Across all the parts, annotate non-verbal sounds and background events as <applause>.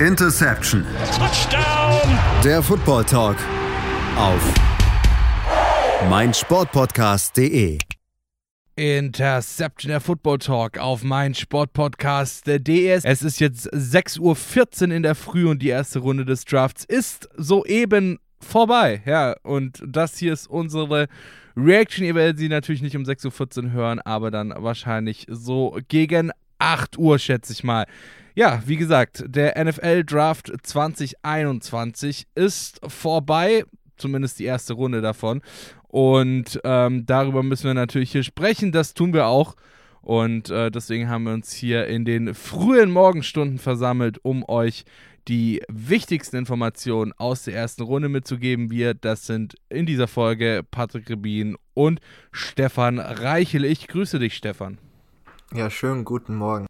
Interception. Touchdown. Der Football Talk auf meinsportpodcast.de. Interception der Football Talk auf mein Sportpodcast.de. Es ist jetzt 6.14 Uhr in der Früh und die erste Runde des Drafts ist soeben vorbei. Ja, und das hier ist unsere Reaction. Ihr werdet sie natürlich nicht um 6.14 Uhr hören, aber dann wahrscheinlich so gegen 8 Uhr, schätze ich mal. Ja, wie gesagt, der NFL Draft 2021 ist vorbei, zumindest die erste Runde davon. Und ähm, darüber müssen wir natürlich hier sprechen. Das tun wir auch. Und äh, deswegen haben wir uns hier in den frühen Morgenstunden versammelt, um euch die wichtigsten Informationen aus der ersten Runde mitzugeben. Wir, das sind in dieser Folge Patrick Rebin und Stefan Reichel. Ich grüße dich, Stefan. Ja, schönen guten Morgen.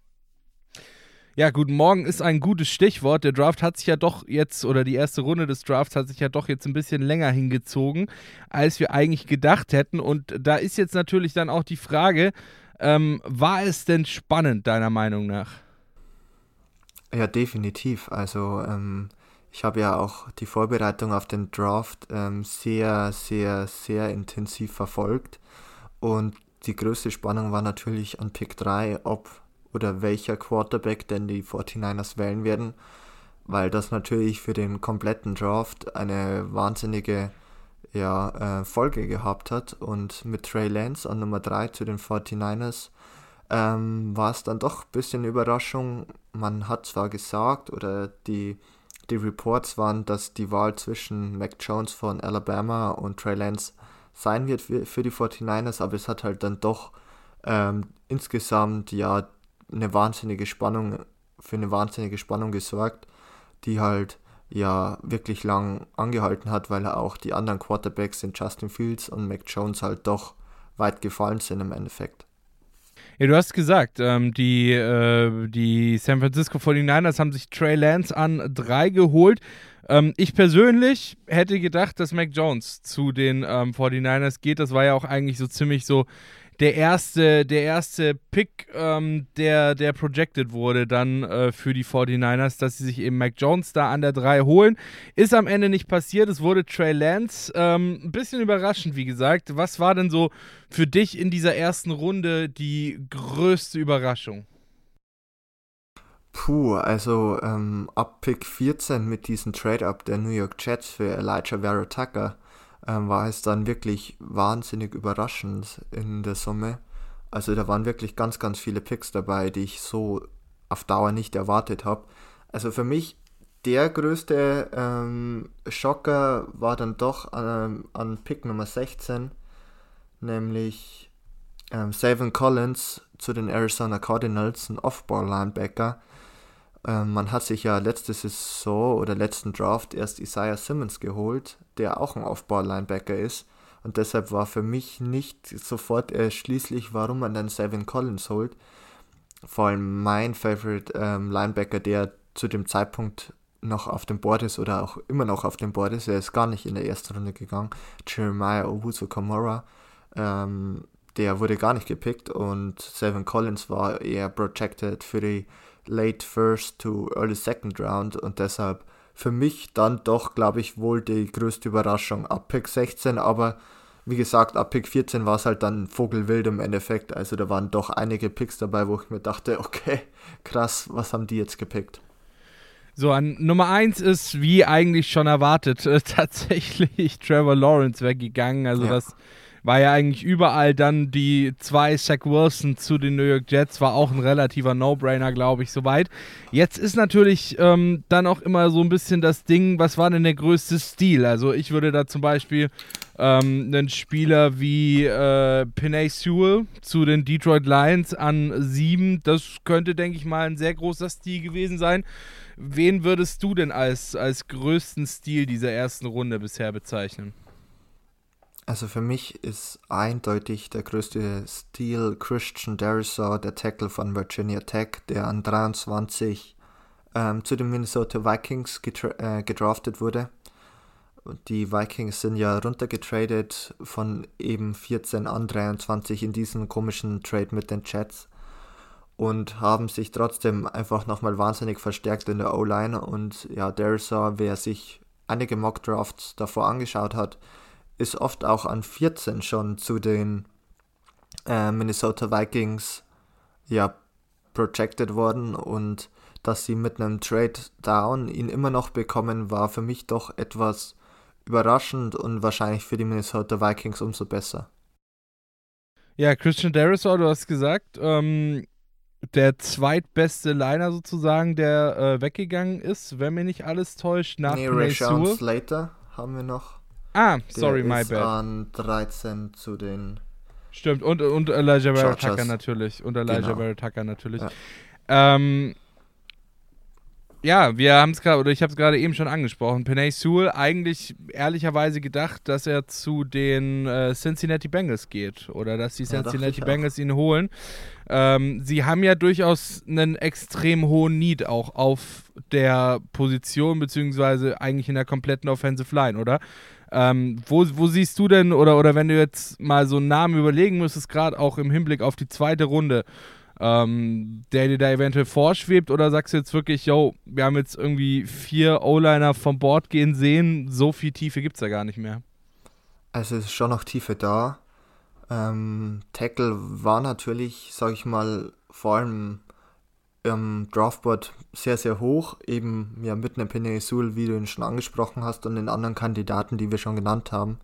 Ja, guten Morgen ist ein gutes Stichwort. Der Draft hat sich ja doch jetzt, oder die erste Runde des Drafts hat sich ja doch jetzt ein bisschen länger hingezogen, als wir eigentlich gedacht hätten. Und da ist jetzt natürlich dann auch die Frage, ähm, war es denn spannend, deiner Meinung nach? Ja, definitiv. Also ähm, ich habe ja auch die Vorbereitung auf den Draft ähm, sehr, sehr, sehr intensiv verfolgt. Und die größte Spannung war natürlich an Pick 3, ob oder welcher Quarterback denn die 49ers wählen werden, weil das natürlich für den kompletten Draft eine wahnsinnige ja, äh, Folge gehabt hat. Und mit Trey Lance an Nummer 3 zu den 49ers ähm, war es dann doch ein bisschen Überraschung. Man hat zwar gesagt, oder die, die Reports waren, dass die Wahl zwischen Mac Jones von Alabama und Trey Lance sein wird für, die 49ers, aber es hat halt dann doch ähm, insgesamt ja eine wahnsinnige Spannung, für eine wahnsinnige Spannung gesorgt, die halt ja wirklich lang angehalten hat, weil auch die anderen Quarterbacks in Justin Fields und Mac Jones halt doch weit gefallen sind im Endeffekt. Ja, du hast gesagt, ähm, die, äh, die San Francisco 49ers haben sich Trey Lance an drei geholt. Ähm, ich persönlich hätte gedacht, dass Mac Jones zu den ähm, 49ers geht. Das war ja auch eigentlich so ziemlich so der erste, der erste Pick, ähm, der, der projected wurde dann äh, für die 49ers, dass sie sich eben Mac Jones da an der 3 holen. Ist am Ende nicht passiert. Es wurde Trey Lance. Ähm, ein bisschen überraschend, wie gesagt. Was war denn so für dich in dieser ersten Runde die größte Überraschung? Puh, also ähm, ab Pick 14 mit diesem Trade-Up der New York Jets für Elijah Vera Tucker ähm, war es dann wirklich wahnsinnig überraschend in der Summe. Also da waren wirklich ganz, ganz viele Picks dabei, die ich so auf Dauer nicht erwartet habe. Also für mich der größte ähm, Schocker war dann doch ähm, an Pick Nummer 16, nämlich ähm, Savin Collins zu den Arizona Cardinals, ein Off-Ball-Linebacker. Ähm, man hat sich ja letzte Saison oder letzten Draft erst Isaiah Simmons geholt, der auch ein Aufbau-Linebacker ist. Und deshalb war für mich nicht sofort erschließlich, warum man dann Savin Collins holt. Vor allem mein Favorite ähm, Linebacker, der zu dem Zeitpunkt noch auf dem Board ist oder auch immer noch auf dem Board ist, er ist gar nicht in der ersten Runde gegangen. Jeremiah Owusu Kamara, ähm, der wurde gar nicht gepickt und Savin Collins war eher projected für die late first to early second round und deshalb für mich dann doch, glaube ich, wohl die größte Überraschung ab Pick 16, aber wie gesagt, ab Pick 14 war es halt dann Vogelwild im Endeffekt. Also da waren doch einige Picks dabei, wo ich mir dachte, <laughs> okay, krass, was haben die jetzt gepickt? So, an Nummer 1 ist, wie eigentlich schon erwartet, äh, <laughs> tatsächlich Trevor Lawrence weggegangen. Also ja. das war ja eigentlich überall dann die zwei Zach Wilson zu den New York Jets, war auch ein relativer No-Brainer, glaube ich, soweit. Jetzt ist natürlich ähm, dann auch immer so ein bisschen das Ding, was war denn der größte Stil? Also ich würde da zum Beispiel ähm, einen Spieler wie äh, Pinay Sewell zu den Detroit Lions an sieben, das könnte, denke ich mal, ein sehr großer Stil gewesen sein. Wen würdest du denn als, als größten Stil dieser ersten Runde bisher bezeichnen? Also für mich ist eindeutig der größte Stil Christian Derisaw, der Tackle von Virginia Tech, der an 23 ähm, zu den Minnesota Vikings gedra äh, gedraftet wurde. Die Vikings sind ja runtergetradet von eben 14 an 23 in diesem komischen Trade mit den Jets. und haben sich trotzdem einfach nochmal wahnsinnig verstärkt in der O-Line. Und ja, Derisor, wer sich einige Mock-Drafts davor angeschaut hat, ist oft auch an 14 schon zu den äh, Minnesota Vikings ja projected worden und dass sie mit einem Trade Down ihn immer noch bekommen, war für mich doch etwas überraschend und wahrscheinlich für die Minnesota Vikings umso besser. Ja, Christian Derisor, du hast gesagt, ähm, der zweitbeste Liner sozusagen, der äh, weggegangen ist, wenn mir nicht alles täuscht, nach nee, Rashawn Slater haben wir noch. Ah, sorry, my bad. an 13 zu den Stimmt, und, und Elijah Vera natürlich. Und Elijah genau. Vera natürlich. Ja. Ähm, ja, wir haben es gerade, oder ich habe es gerade eben schon angesprochen. Penay Sewell eigentlich ehrlicherweise gedacht, dass er zu den äh, Cincinnati Bengals geht oder dass die Cincinnati ja, Bengals ihn holen. Ähm, sie haben ja durchaus einen extrem hohen Need auch auf der Position, beziehungsweise eigentlich in der kompletten Offensive Line, oder? Ähm, wo, wo siehst du denn, oder, oder wenn du jetzt mal so einen Namen überlegen müsstest, gerade auch im Hinblick auf die zweite Runde, ähm, der dir da eventuell vorschwebt, oder sagst du jetzt wirklich, yo, wir haben jetzt irgendwie vier O-Liner vom Board gehen sehen, so viel Tiefe gibt es da gar nicht mehr? Also es ist schon noch Tiefe da. Ähm, Tackle war natürlich, sag ich mal, vor allem im Draftboard sehr, sehr hoch, eben ja mit einem Penesul, wie du ihn schon angesprochen hast, und den anderen Kandidaten, die wir schon genannt haben.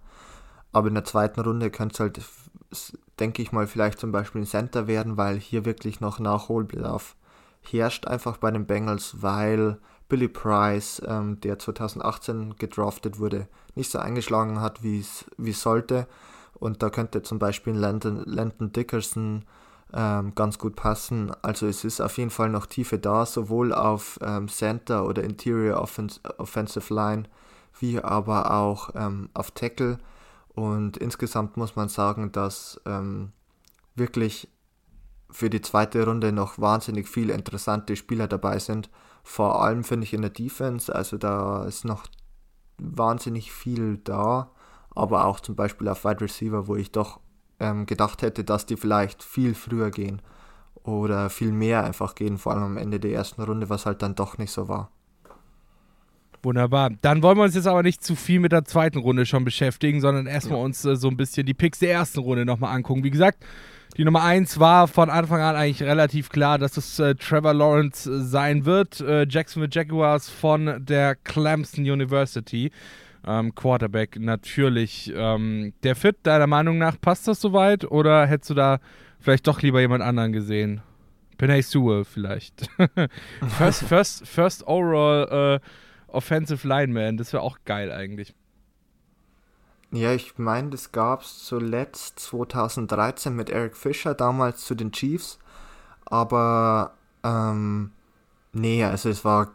Aber in der zweiten Runde könnte es halt, denke ich mal, vielleicht zum Beispiel ein Center werden, weil hier wirklich noch Nachholbedarf herrscht, einfach bei den Bengals, weil Billy Price, ähm, der 2018 gedraftet wurde, nicht so eingeschlagen hat, wie es sollte. Und da könnte zum Beispiel Landon, Landon Dickerson ähm, ganz gut passen. Also es ist auf jeden Fall noch Tiefe da, sowohl auf ähm, Center oder Interior Offens Offensive Line, wie aber auch ähm, auf Tackle. Und insgesamt muss man sagen, dass ähm, wirklich für die zweite Runde noch wahnsinnig viele interessante Spieler dabei sind. Vor allem finde ich in der Defense, also da ist noch wahnsinnig viel da, aber auch zum Beispiel auf Wide Receiver, wo ich doch ähm, gedacht hätte, dass die vielleicht viel früher gehen oder viel mehr einfach gehen, vor allem am Ende der ersten Runde, was halt dann doch nicht so war. Wunderbar. Dann wollen wir uns jetzt aber nicht zu viel mit der zweiten Runde schon beschäftigen, sondern erstmal ja. uns äh, so ein bisschen die Picks der ersten Runde nochmal angucken. Wie gesagt, die Nummer 1 war von Anfang an eigentlich relativ klar, dass es äh, Trevor Lawrence äh, sein wird. Äh, Jacksonville Jaguars von der Clemson University ähm, Quarterback natürlich. Ähm, der Fit, deiner Meinung nach, passt das soweit oder hättest du da vielleicht doch lieber jemand anderen gesehen? Penay Sewell vielleicht. <laughs> first, <laughs> first, first overall uh, Offensive Lineman, das wäre auch geil eigentlich. Ja, ich meine, das gab es zuletzt 2013 mit Eric Fischer, damals zu den Chiefs. Aber ähm, nee, also es war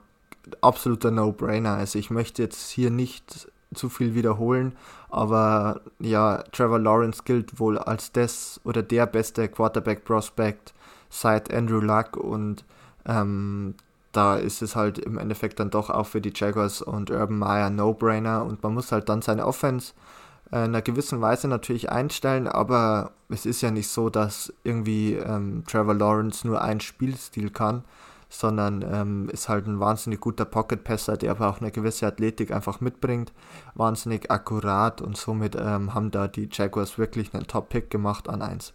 absoluter No-Brainer. Also ich möchte jetzt hier nicht zu viel wiederholen, aber ja, Trevor Lawrence gilt wohl als das oder der beste Quarterback-Prospect seit Andrew Luck und ähm, da ist es halt im Endeffekt dann doch auch für die Jaguars und Urban Meyer No-Brainer und man muss halt dann seine Offense in einer gewissen Weise natürlich einstellen, aber es ist ja nicht so, dass irgendwie ähm, Trevor Lawrence nur einen Spielstil kann, sondern ähm, ist halt ein wahnsinnig guter Pocket-Passer, der aber auch eine gewisse Athletik einfach mitbringt. Wahnsinnig akkurat und somit ähm, haben da die Jaguars wirklich einen Top-Pick gemacht an 1.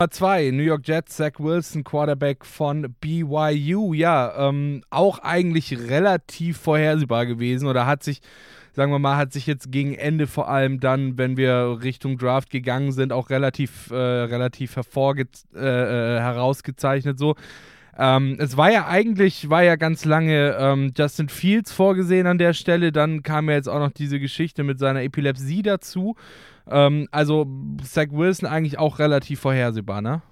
Nummer 2, New York Jets, Zach Wilson, Quarterback von BYU. Ja, ähm, auch eigentlich relativ vorhersehbar gewesen oder hat sich sagen wir mal, hat sich jetzt gegen Ende vor allem dann, wenn wir Richtung Draft gegangen sind, auch relativ, äh, relativ hervorge äh, äh, herausgezeichnet so. Ähm, es war ja eigentlich, war ja ganz lange ähm, Justin Fields vorgesehen an der Stelle, dann kam ja jetzt auch noch diese Geschichte mit seiner Epilepsie dazu. Ähm, also Zach Wilson eigentlich auch relativ vorhersehbar, ne?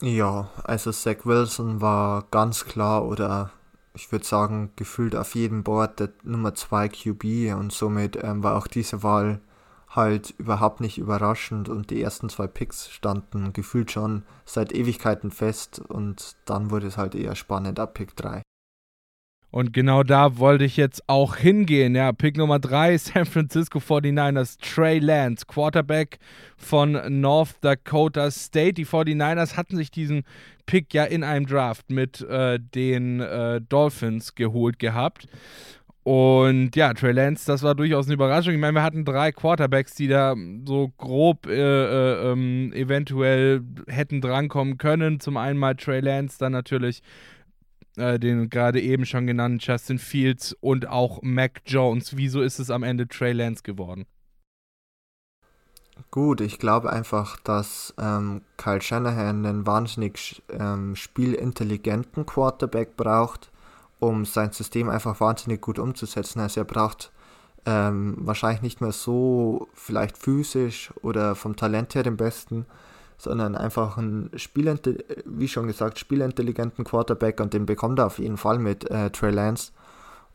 Ja, also Zach Wilson war ganz klar oder ich würde sagen, gefühlt auf jedem Board der Nummer 2 QB und somit ähm, war auch diese Wahl halt überhaupt nicht überraschend und die ersten zwei Picks standen gefühlt schon seit Ewigkeiten fest und dann wurde es halt eher spannend ab Pick 3. Und genau da wollte ich jetzt auch hingehen. Ja, Pick Nummer 3, <laughs> San Francisco 49ers, Trey Lance, Quarterback von North Dakota State. Die 49ers hatten sich diesen Pick ja in einem Draft mit äh, den äh, Dolphins geholt gehabt. Und ja, Trey Lance, das war durchaus eine Überraschung. Ich meine, wir hatten drei Quarterbacks, die da so grob äh, äh, ähm, eventuell hätten drankommen können. Zum einen mal Trey Lance, dann natürlich äh, den gerade eben schon genannten Justin Fields und auch Mac Jones. Wieso ist es am Ende Trey Lance geworden? Gut, ich glaube einfach, dass ähm, Kyle Shanahan einen wahnsinnig ähm, spielintelligenten Quarterback braucht, um sein System einfach wahnsinnig gut umzusetzen. Also er braucht ähm, wahrscheinlich nicht mehr so vielleicht physisch oder vom Talent her den besten, sondern einfach einen wie schon gesagt, spielintelligenten Quarterback und den bekommt er auf jeden Fall mit äh, Trey Lance.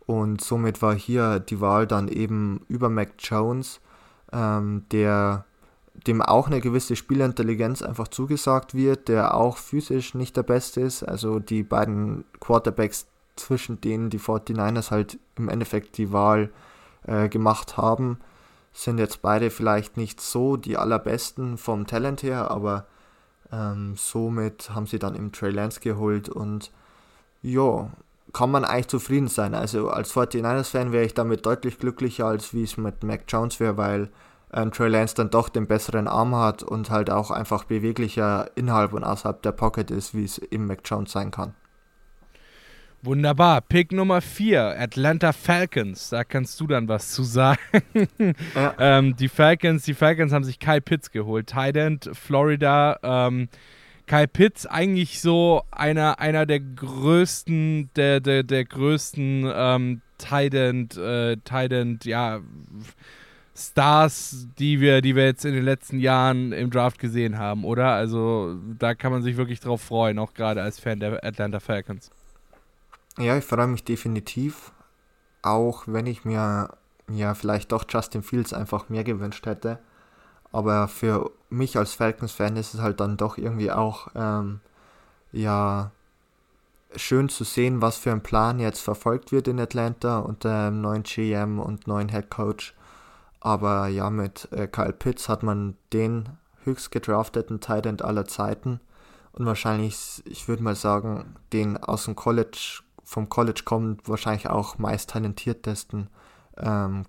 Und somit war hier die Wahl dann eben über Mac Jones, ähm, der dem auch eine gewisse Spielintelligenz einfach zugesagt wird, der auch physisch nicht der Beste ist. Also die beiden Quarterbacks, zwischen denen die 49ers halt im Endeffekt die Wahl äh, gemacht haben, sind jetzt beide vielleicht nicht so die allerbesten vom Talent her, aber ähm, somit haben sie dann im Trey Lance geholt und ja, kann man eigentlich zufrieden sein. Also als 49ers-Fan wäre ich damit deutlich glücklicher, als wie es mit Mac Jones wäre, weil ähm, Trey Lance dann doch den besseren Arm hat und halt auch einfach beweglicher innerhalb und außerhalb der Pocket ist, wie es im Mac Jones sein kann. Wunderbar. Pick Nummer 4, Atlanta Falcons. Da kannst du dann was zu sagen. Ja. <laughs> ähm, die Falcons, die Falcons haben sich Kyle Pitts geholt. Tight Florida. Ähm, Kyle Pitts eigentlich so einer, einer der größten, der, der, der größten ähm, Tight äh, ja, Stars, die wir, die wir jetzt in den letzten Jahren im Draft gesehen haben, oder? Also da kann man sich wirklich drauf freuen, auch gerade als Fan der Atlanta Falcons. Ja, ich freue mich definitiv, auch wenn ich mir ja vielleicht doch Justin Fields einfach mehr gewünscht hätte. Aber für mich als Falcons-Fan ist es halt dann doch irgendwie auch ähm, ja schön zu sehen, was für ein Plan jetzt verfolgt wird in Atlanta unter dem neuen GM und neuen Head Coach. Aber ja, mit äh, Kyle Pitts hat man den höchst gedrafteten Tight End aller Zeiten und wahrscheinlich, ich würde mal sagen, den aus dem College vom College kommt, wahrscheinlich auch meist talentiertesten ähm,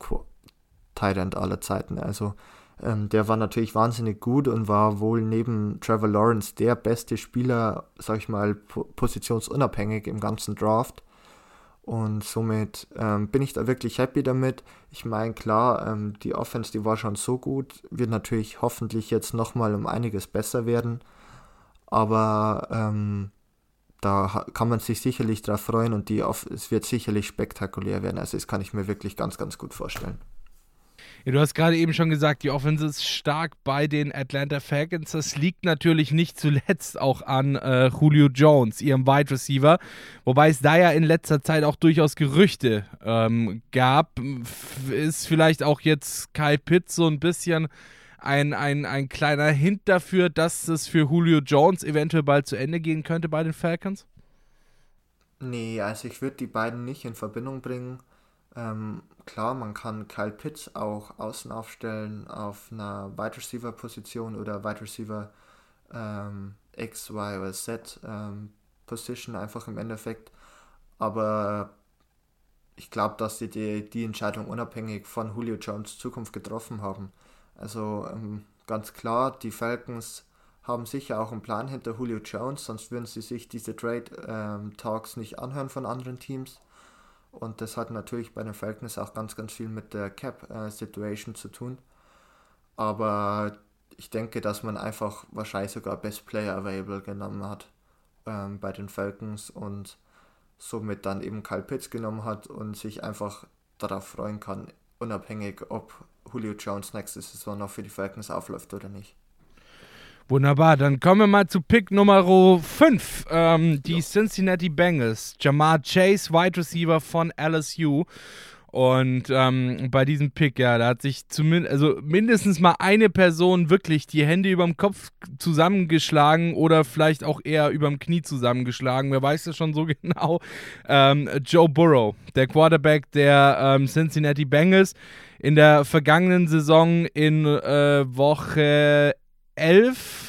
Tight aller Zeiten. Also ähm, der war natürlich wahnsinnig gut und war wohl neben Trevor Lawrence der beste Spieler, sag ich mal, positionsunabhängig im ganzen Draft. Und somit ähm, bin ich da wirklich happy damit. Ich meine, klar, ähm, die Offense, die war schon so gut, wird natürlich hoffentlich jetzt nochmal um einiges besser werden. Aber ähm, da kann man sich sicherlich drauf freuen und die auf, es wird sicherlich spektakulär werden. Also das kann ich mir wirklich ganz, ganz gut vorstellen. Ja, du hast gerade eben schon gesagt, die Offense ist stark bei den Atlanta Falcons. Das liegt natürlich nicht zuletzt auch an äh, Julio Jones, ihrem Wide Receiver. Wobei es da ja in letzter Zeit auch durchaus Gerüchte ähm, gab. Ist vielleicht auch jetzt Kyle Pitts so ein bisschen ein, ein, ein kleiner Hint dafür, dass es für Julio Jones eventuell bald zu Ende gehen könnte bei den Falcons? Nee, also ich würde die beiden nicht in Verbindung bringen. Ähm, klar, man kann Kyle Pitts auch außen aufstellen auf einer Wide Receiver Position oder Wide Receiver ähm, X, Y oder Z ähm, Position einfach im Endeffekt. Aber ich glaube, dass sie die, die Entscheidung unabhängig von Julio Jones Zukunft getroffen haben. Also ähm, ganz klar, die Falcons haben sicher auch einen Plan hinter Julio Jones, sonst würden sie sich diese Trade ähm, Talks nicht anhören von anderen Teams. Und das hat natürlich bei den Falcons auch ganz, ganz viel mit der Cap-Situation äh, zu tun. Aber ich denke, dass man einfach wahrscheinlich sogar Best Player Available genommen hat ähm, bei den Falcons und somit dann eben Kyle Pitts genommen hat und sich einfach darauf freuen kann, unabhängig ob Julio Jones nächste Saison noch für die Falcons aufläuft oder nicht. Wunderbar, dann kommen wir mal zu Pick Nummer 5. Ähm, die ja. Cincinnati Bengals. Jamar Chase, Wide Receiver von LSU. Und ähm, bei diesem Pick, ja, da hat sich zumindest, also mindestens mal eine Person wirklich die Hände überm Kopf zusammengeschlagen oder vielleicht auch eher überm Knie zusammengeschlagen. Wer weiß das schon so <laughs> genau? Ähm, Joe Burrow, der Quarterback der ähm, Cincinnati Bengals, in der vergangenen Saison in äh, Woche 11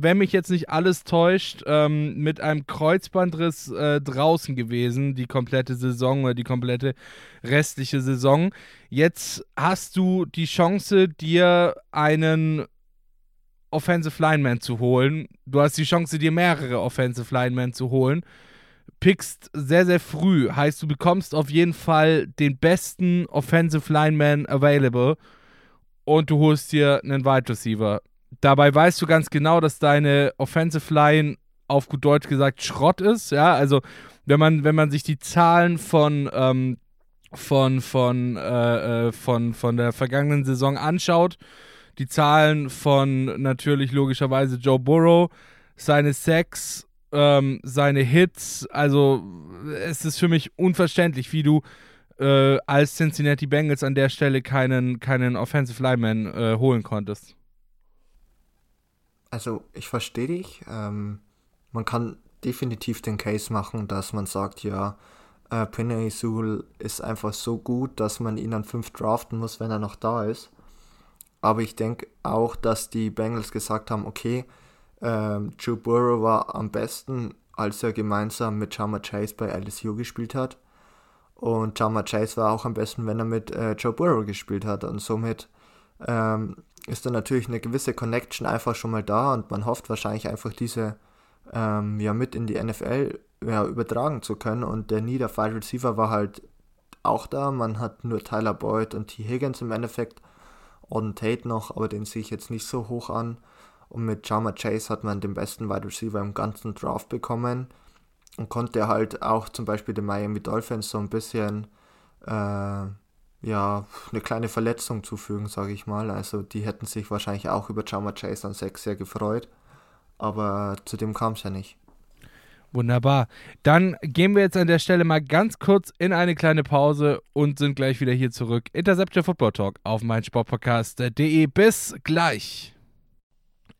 wenn mich jetzt nicht alles täuscht, ähm, mit einem Kreuzbandriss äh, draußen gewesen, die komplette Saison oder die komplette restliche Saison. Jetzt hast du die Chance, dir einen Offensive Lineman zu holen. Du hast die Chance, dir mehrere Offensive Linemen zu holen. Pickst sehr, sehr früh. Heißt, du bekommst auf jeden Fall den besten Offensive Lineman available und du holst dir einen Wide Receiver Dabei weißt du ganz genau, dass deine Offensive Line auf gut Deutsch gesagt Schrott ist. Ja, also wenn man, wenn man sich die Zahlen von, ähm, von, von, äh, äh, von, von der vergangenen Saison anschaut, die Zahlen von natürlich logischerweise Joe Burrow, seine Sacks, ähm, seine Hits, also es ist für mich unverständlich, wie du äh, als Cincinnati Bengals an der Stelle keinen, keinen Offensive Lineman äh, holen konntest. Also ich verstehe dich. Ähm, man kann definitiv den Case machen, dass man sagt, ja, äh, Penny Sewell ist einfach so gut, dass man ihn an 5 draften muss, wenn er noch da ist. Aber ich denke auch, dass die Bengals gesagt haben, okay, ähm, Joe Burrow war am besten, als er gemeinsam mit Jama Chase bei LSU gespielt hat. Und Jama Chase war auch am besten, wenn er mit äh, Joe Burrow gespielt hat. Und somit ähm, ist dann natürlich eine gewisse Connection einfach schon mal da und man hofft wahrscheinlich einfach diese ähm, ja mit in die NFL ja, übertragen zu können und der Need Wide Receiver war halt auch da. Man hat nur Tyler Boyd und T. Higgins im Endeffekt, Auden Tate noch, aber den sehe ich jetzt nicht so hoch an. Und mit Jama Chase hat man den besten Wide Receiver im ganzen Draft bekommen und konnte halt auch zum Beispiel den Miami Dolphins so ein bisschen äh, ja, eine kleine Verletzung zufügen, sage ich mal. Also die hätten sich wahrscheinlich auch über Jama Chase an 6 sehr gefreut. Aber zu dem kam es ja nicht. Wunderbar. Dann gehen wir jetzt an der Stelle mal ganz kurz in eine kleine Pause und sind gleich wieder hier zurück. Interception Football Talk auf meinsportpodcast.de. Bis gleich.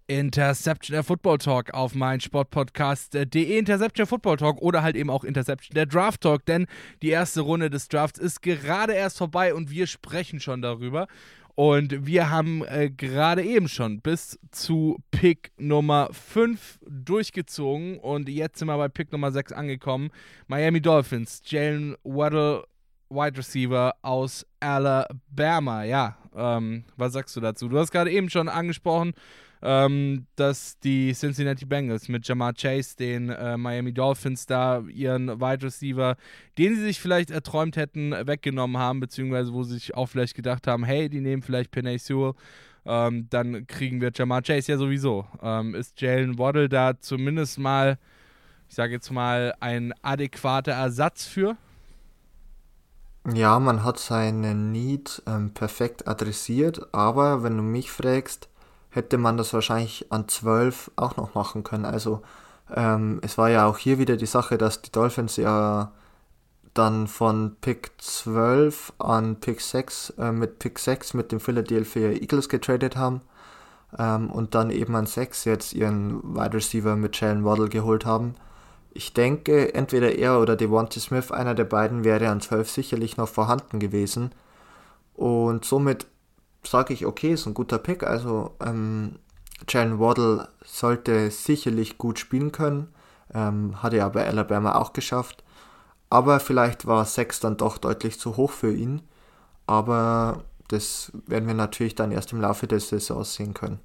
Interception der Football Talk auf mein Sportpodcast.de Interception Football Talk oder halt eben auch Interception der Draft Talk, denn die erste Runde des Drafts ist gerade erst vorbei und wir sprechen schon darüber. Und wir haben äh, gerade eben schon bis zu Pick Nummer 5 durchgezogen und jetzt sind wir bei Pick Nummer 6 angekommen. Miami Dolphins, Jalen Waddle, Wide Receiver aus Alabama. Ja, ähm, was sagst du dazu? Du hast gerade eben schon angesprochen, ähm, dass die Cincinnati Bengals mit Jamar Chase, den äh, Miami Dolphins, da ihren Wide Receiver, den sie sich vielleicht erträumt hätten, weggenommen haben, beziehungsweise wo sie sich auch vielleicht gedacht haben, hey, die nehmen vielleicht Penay Sewell. Ähm, dann kriegen wir Jamar Chase ja sowieso. Ähm, ist Jalen Waddle da zumindest mal, ich sage jetzt mal, ein adäquater Ersatz für? Ja, man hat seinen Need ähm, perfekt adressiert, aber wenn du mich fragst, hätte man das wahrscheinlich an 12 auch noch machen können. Also ähm, es war ja auch hier wieder die Sache, dass die Dolphins ja dann von Pick 12 an Pick 6 äh, mit Pick 6 mit den Philadelphia Eagles getradet haben ähm, und dann eben an 6 jetzt ihren Wide Receiver mit Jalen Waddle geholt haben. Ich denke, entweder er oder Devontae Smith, einer der beiden, wäre an 12 sicherlich noch vorhanden gewesen. Und somit sage ich, okay, ist ein guter Pick. Also ähm, Jalen Waddle sollte sicherlich gut spielen können. Ähm, hat er bei Alabama auch geschafft. Aber vielleicht war 6 dann doch deutlich zu hoch für ihn. Aber das werden wir natürlich dann erst im Laufe des Saisons sehen können.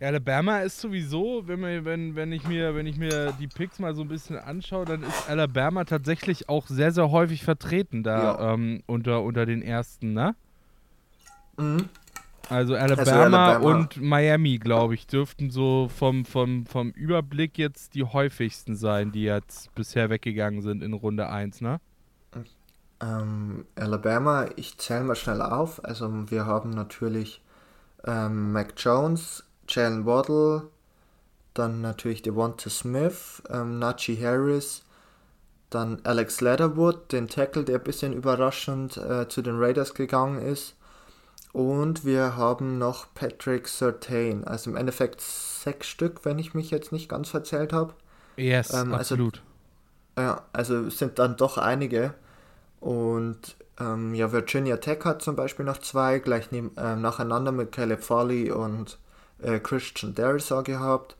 Alabama ist sowieso, wenn, wir, wenn, wenn, ich mir, wenn ich mir die Picks mal so ein bisschen anschaue, dann ist Alabama tatsächlich auch sehr, sehr häufig vertreten da ja. ähm, unter, unter den ersten, ne? Mhm. Also Alabama, also Alabama, und Miami, glaube ich, dürften so vom, vom, vom Überblick jetzt die häufigsten sein, die jetzt bisher weggegangen sind in Runde 1, ne? Ähm, Alabama, ich zähle mal schnell auf. Also wir haben natürlich ähm, Mac Jones, Jalen Waddle, dann natürlich Devonta Smith, ähm, Najee Harris, Dann Alex Leatherwood, den Tackle, der ein bisschen überraschend äh, zu den Raiders gegangen ist. Und wir haben noch Patrick Surtain, also im Endeffekt sechs Stück, wenn ich mich jetzt nicht ganz verzählt habe. Yes, ähm, also, absolut. Ja, also sind dann doch einige. Und ähm, ja, Virginia Tech hat zum Beispiel noch zwei, gleich neben, äh, nacheinander mit Caleb Farley und äh, Christian Derisor gehabt.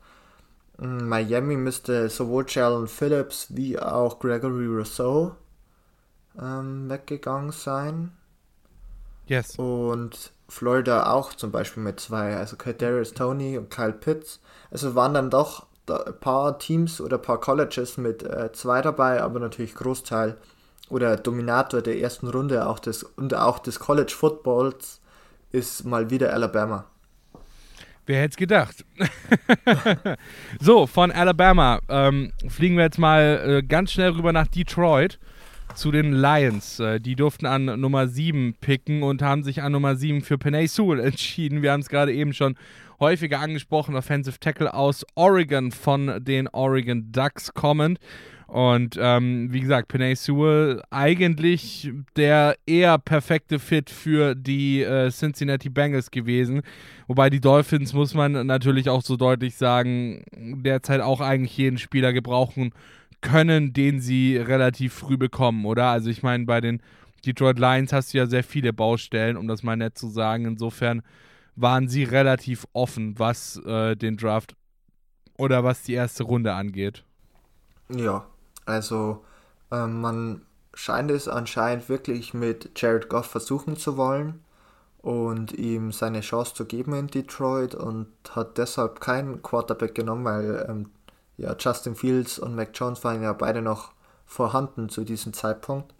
Mm, Miami müsste sowohl Jalen Phillips wie auch Gregory Rousseau ähm, weggegangen sein. Yes. Und Florida auch zum Beispiel mit zwei, also Kadarius Tony und Kyle Pitts. Also waren dann doch ein paar Teams oder ein paar Colleges mit äh, zwei dabei, aber natürlich Großteil oder Dominator der ersten Runde auch des, und auch des College Footballs ist mal wieder Alabama. Wer hätte es gedacht? <laughs> so, von Alabama ähm, fliegen wir jetzt mal äh, ganz schnell rüber nach Detroit zu den Lions. Äh, die durften an Nummer 7 picken und haben sich an Nummer 7 für Penay Sewell <laughs> entschieden. Wir haben es gerade eben schon häufiger angesprochen. Offensive Tackle aus Oregon von den Oregon Ducks kommend. Und ähm, wie gesagt, Penay Sewell eigentlich der eher perfekte Fit für die äh, Cincinnati Bengals gewesen. Wobei die Dolphins, muss man natürlich auch so deutlich sagen, derzeit auch eigentlich jeden Spieler gebrauchen können, den sie relativ früh bekommen, oder? Also ich meine, bei den Detroit Lions hast du ja sehr viele Baustellen, um das mal nett zu sagen. Insofern waren sie relativ offen, was äh, den Draft oder was die erste Runde angeht. Ja, also äh, man scheint es anscheinend wirklich mit Jared Goff versuchen zu wollen und ihm seine Chance zu geben in Detroit und hat deshalb keinen Quarterback genommen, weil ähm, ja, Justin Fields und Mac Jones waren ja beide noch vorhanden zu diesem Zeitpunkt.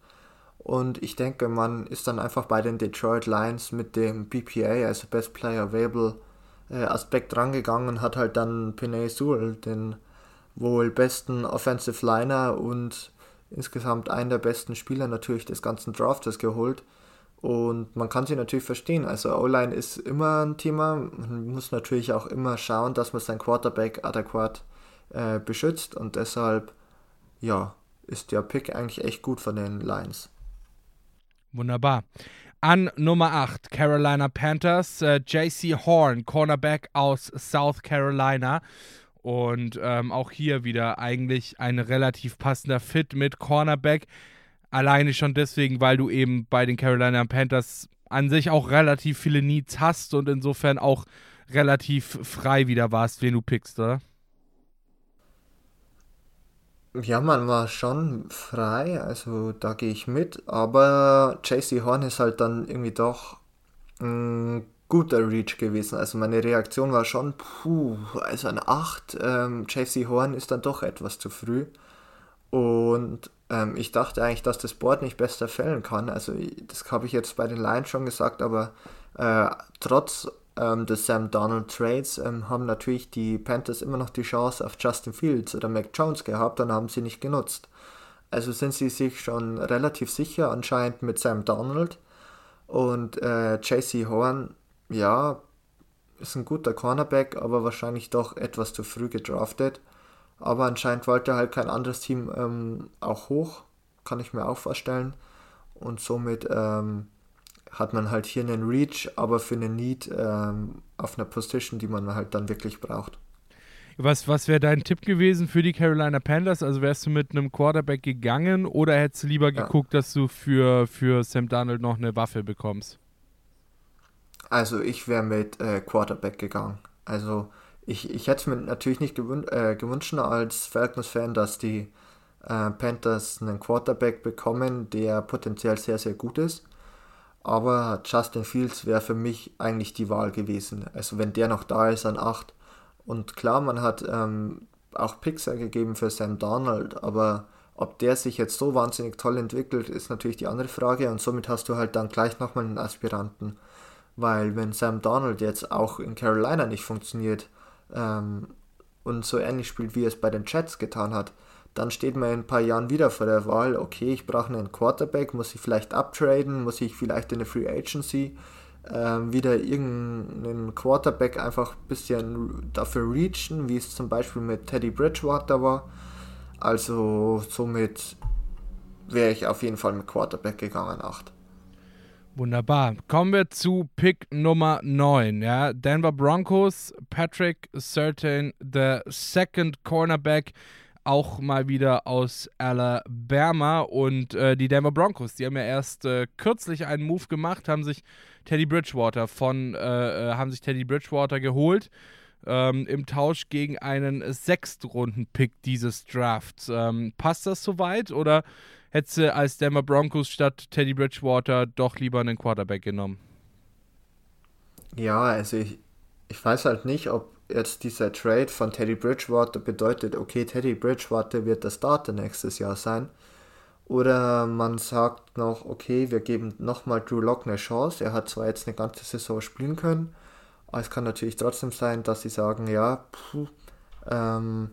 Und ich denke, man ist dann einfach bei den Detroit Lions mit dem BPA, also Best Player Available, äh, Aspekt rangegangen und hat halt dann Pinay Sewell, den wohl besten Offensive Liner und insgesamt einen der besten Spieler natürlich des ganzen Draftes geholt. Und man kann sie natürlich verstehen. Also O-Line ist immer ein Thema. Man muss natürlich auch immer schauen, dass man sein Quarterback adäquat äh, beschützt und deshalb, ja, ist der Pick eigentlich echt gut von den Lions. Wunderbar. An Nummer 8, Carolina Panthers, äh, JC Horn, Cornerback aus South Carolina. Und ähm, auch hier wieder eigentlich ein relativ passender Fit mit Cornerback. Alleine schon deswegen, weil du eben bei den Carolina Panthers an sich auch relativ viele Needs hast und insofern auch relativ frei wieder warst, wen du pickst, oder? Ja, man war schon frei, also da gehe ich mit, aber JC Horn ist halt dann irgendwie doch ein guter Reach gewesen. Also meine Reaktion war schon, puh, also ein 8, ähm, JC Horn ist dann doch etwas zu früh. Und ähm, ich dachte eigentlich, dass das Board nicht besser fällen kann. Also das habe ich jetzt bei den Lions schon gesagt, aber äh, trotz ähm, des Sam Donald Trades ähm, haben natürlich die Panthers immer noch die Chance auf Justin Fields oder Mac Jones gehabt und haben sie nicht genutzt. Also sind sie sich schon relativ sicher anscheinend mit Sam Donald und äh, JC Horn, ja, ist ein guter Cornerback, aber wahrscheinlich doch etwas zu früh gedraftet. Aber anscheinend wollte halt kein anderes Team ähm, auch hoch, kann ich mir auch vorstellen. Und somit ähm, hat man halt hier einen Reach, aber für einen Need ähm, auf einer Position, die man halt dann wirklich braucht. Was, was wäre dein Tipp gewesen für die Carolina Panthers? Also wärst du mit einem Quarterback gegangen oder hättest du lieber ja. geguckt, dass du für, für Sam Darnold noch eine Waffe bekommst? Also ich wäre mit äh, Quarterback gegangen. Also ich, ich hätte es mir natürlich nicht gewün äh, gewünscht als Falcons-Fan, dass die äh, Panthers einen Quarterback bekommen, der potenziell sehr, sehr gut ist. Aber Justin Fields wäre für mich eigentlich die Wahl gewesen. Also wenn der noch da ist an 8. Und klar, man hat ähm, auch Pixar gegeben für Sam Donald, aber ob der sich jetzt so wahnsinnig toll entwickelt, ist natürlich die andere Frage. Und somit hast du halt dann gleich nochmal einen Aspiranten. Weil wenn Sam Donald jetzt auch in Carolina nicht funktioniert ähm, und so ähnlich spielt, wie es bei den Jets getan hat, dann steht man in ein paar Jahren wieder vor der Wahl, okay, ich brauche einen Quarterback, muss ich vielleicht uptraden, muss ich vielleicht in der Free Agency äh, wieder irgendeinen Quarterback einfach ein bisschen dafür reachen, wie es zum Beispiel mit Teddy Bridgewater war. Also somit wäre ich auf jeden Fall mit Quarterback gegangen, 8. Wunderbar. Kommen wir zu Pick Nummer 9. Ja. Denver Broncos, Patrick Certain, der Second Cornerback, auch mal wieder aus Alabama. Und äh, die Denver Broncos, die haben ja erst äh, kürzlich einen Move gemacht, haben sich Teddy Bridgewater von, äh, äh haben sich Teddy Bridgewater geholt. Ähm, im Tausch gegen einen Sechstrunden-Pick dieses Drafts. Ähm, passt das soweit oder hättest du als Denver Broncos statt Teddy Bridgewater doch lieber einen Quarterback genommen? Ja, also ich, ich weiß halt nicht, ob jetzt dieser Trade von Teddy Bridgewater bedeutet, okay, Teddy Bridgewater wird der Starter nächstes Jahr sein. Oder man sagt noch, okay, wir geben nochmal Drew Lock eine Chance. Er hat zwar jetzt eine ganze Saison spielen können, aber es kann natürlich trotzdem sein, dass sie sagen, ja, puh, ähm,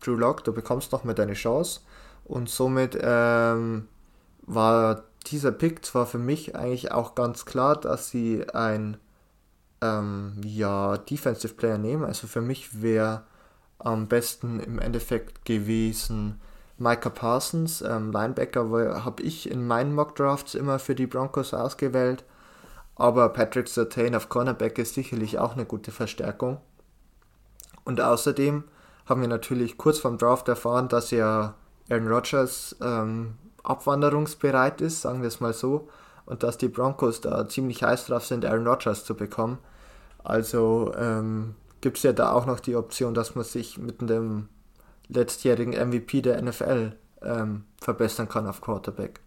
Drew Lock, du bekommst nochmal deine Chance. Und somit ähm, war dieser Pick zwar für mich eigentlich auch ganz klar, dass sie ein ähm, ja, Defensive Player nehmen. Also für mich wäre am besten im Endeffekt gewesen Micah Parsons, ähm, Linebacker, habe ich in meinen Mock Drafts immer für die Broncos ausgewählt. Aber Patrick Sertain auf Cornerback ist sicherlich auch eine gute Verstärkung. Und außerdem haben wir natürlich kurz vorm Draft erfahren, dass ja Aaron Rodgers ähm, abwanderungsbereit ist, sagen wir es mal so, und dass die Broncos da ziemlich heiß drauf sind, Aaron Rodgers zu bekommen. Also ähm, gibt es ja da auch noch die Option, dass man sich mit dem letztjährigen MVP der NFL ähm, verbessern kann auf Quarterback.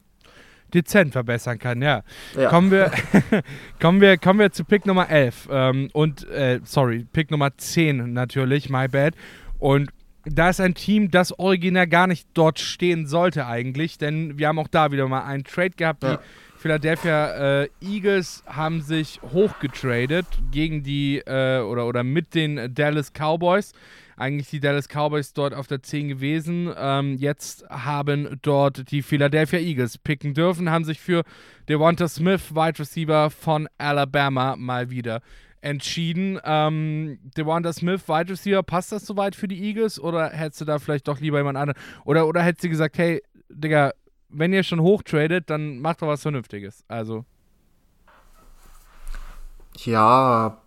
Dezent verbessern kann, ja. ja. Kommen, wir, <laughs> kommen, wir, kommen wir zu Pick Nummer 11 ähm, und, äh, sorry, Pick Nummer 10 natürlich, my bad. Und da ist ein Team, das originär gar nicht dort stehen sollte eigentlich, denn wir haben auch da wieder mal einen Trade gehabt. Die Philadelphia äh, Eagles haben sich hochgetradet gegen die äh, oder, oder mit den Dallas Cowboys. Eigentlich die Dallas Cowboys dort auf der 10 gewesen. Ähm, jetzt haben dort die Philadelphia Eagles picken dürfen, haben sich für Devonta Smith, Wide Receiver von Alabama, mal wieder entschieden. Ähm, Devonta Smith, Wide Receiver, passt das soweit für die Eagles oder hättest du da vielleicht doch lieber jemand anderen? Oder, oder hättest du gesagt, hey, Digga, wenn ihr schon hochtradet, dann macht doch was Vernünftiges. Also. Ja,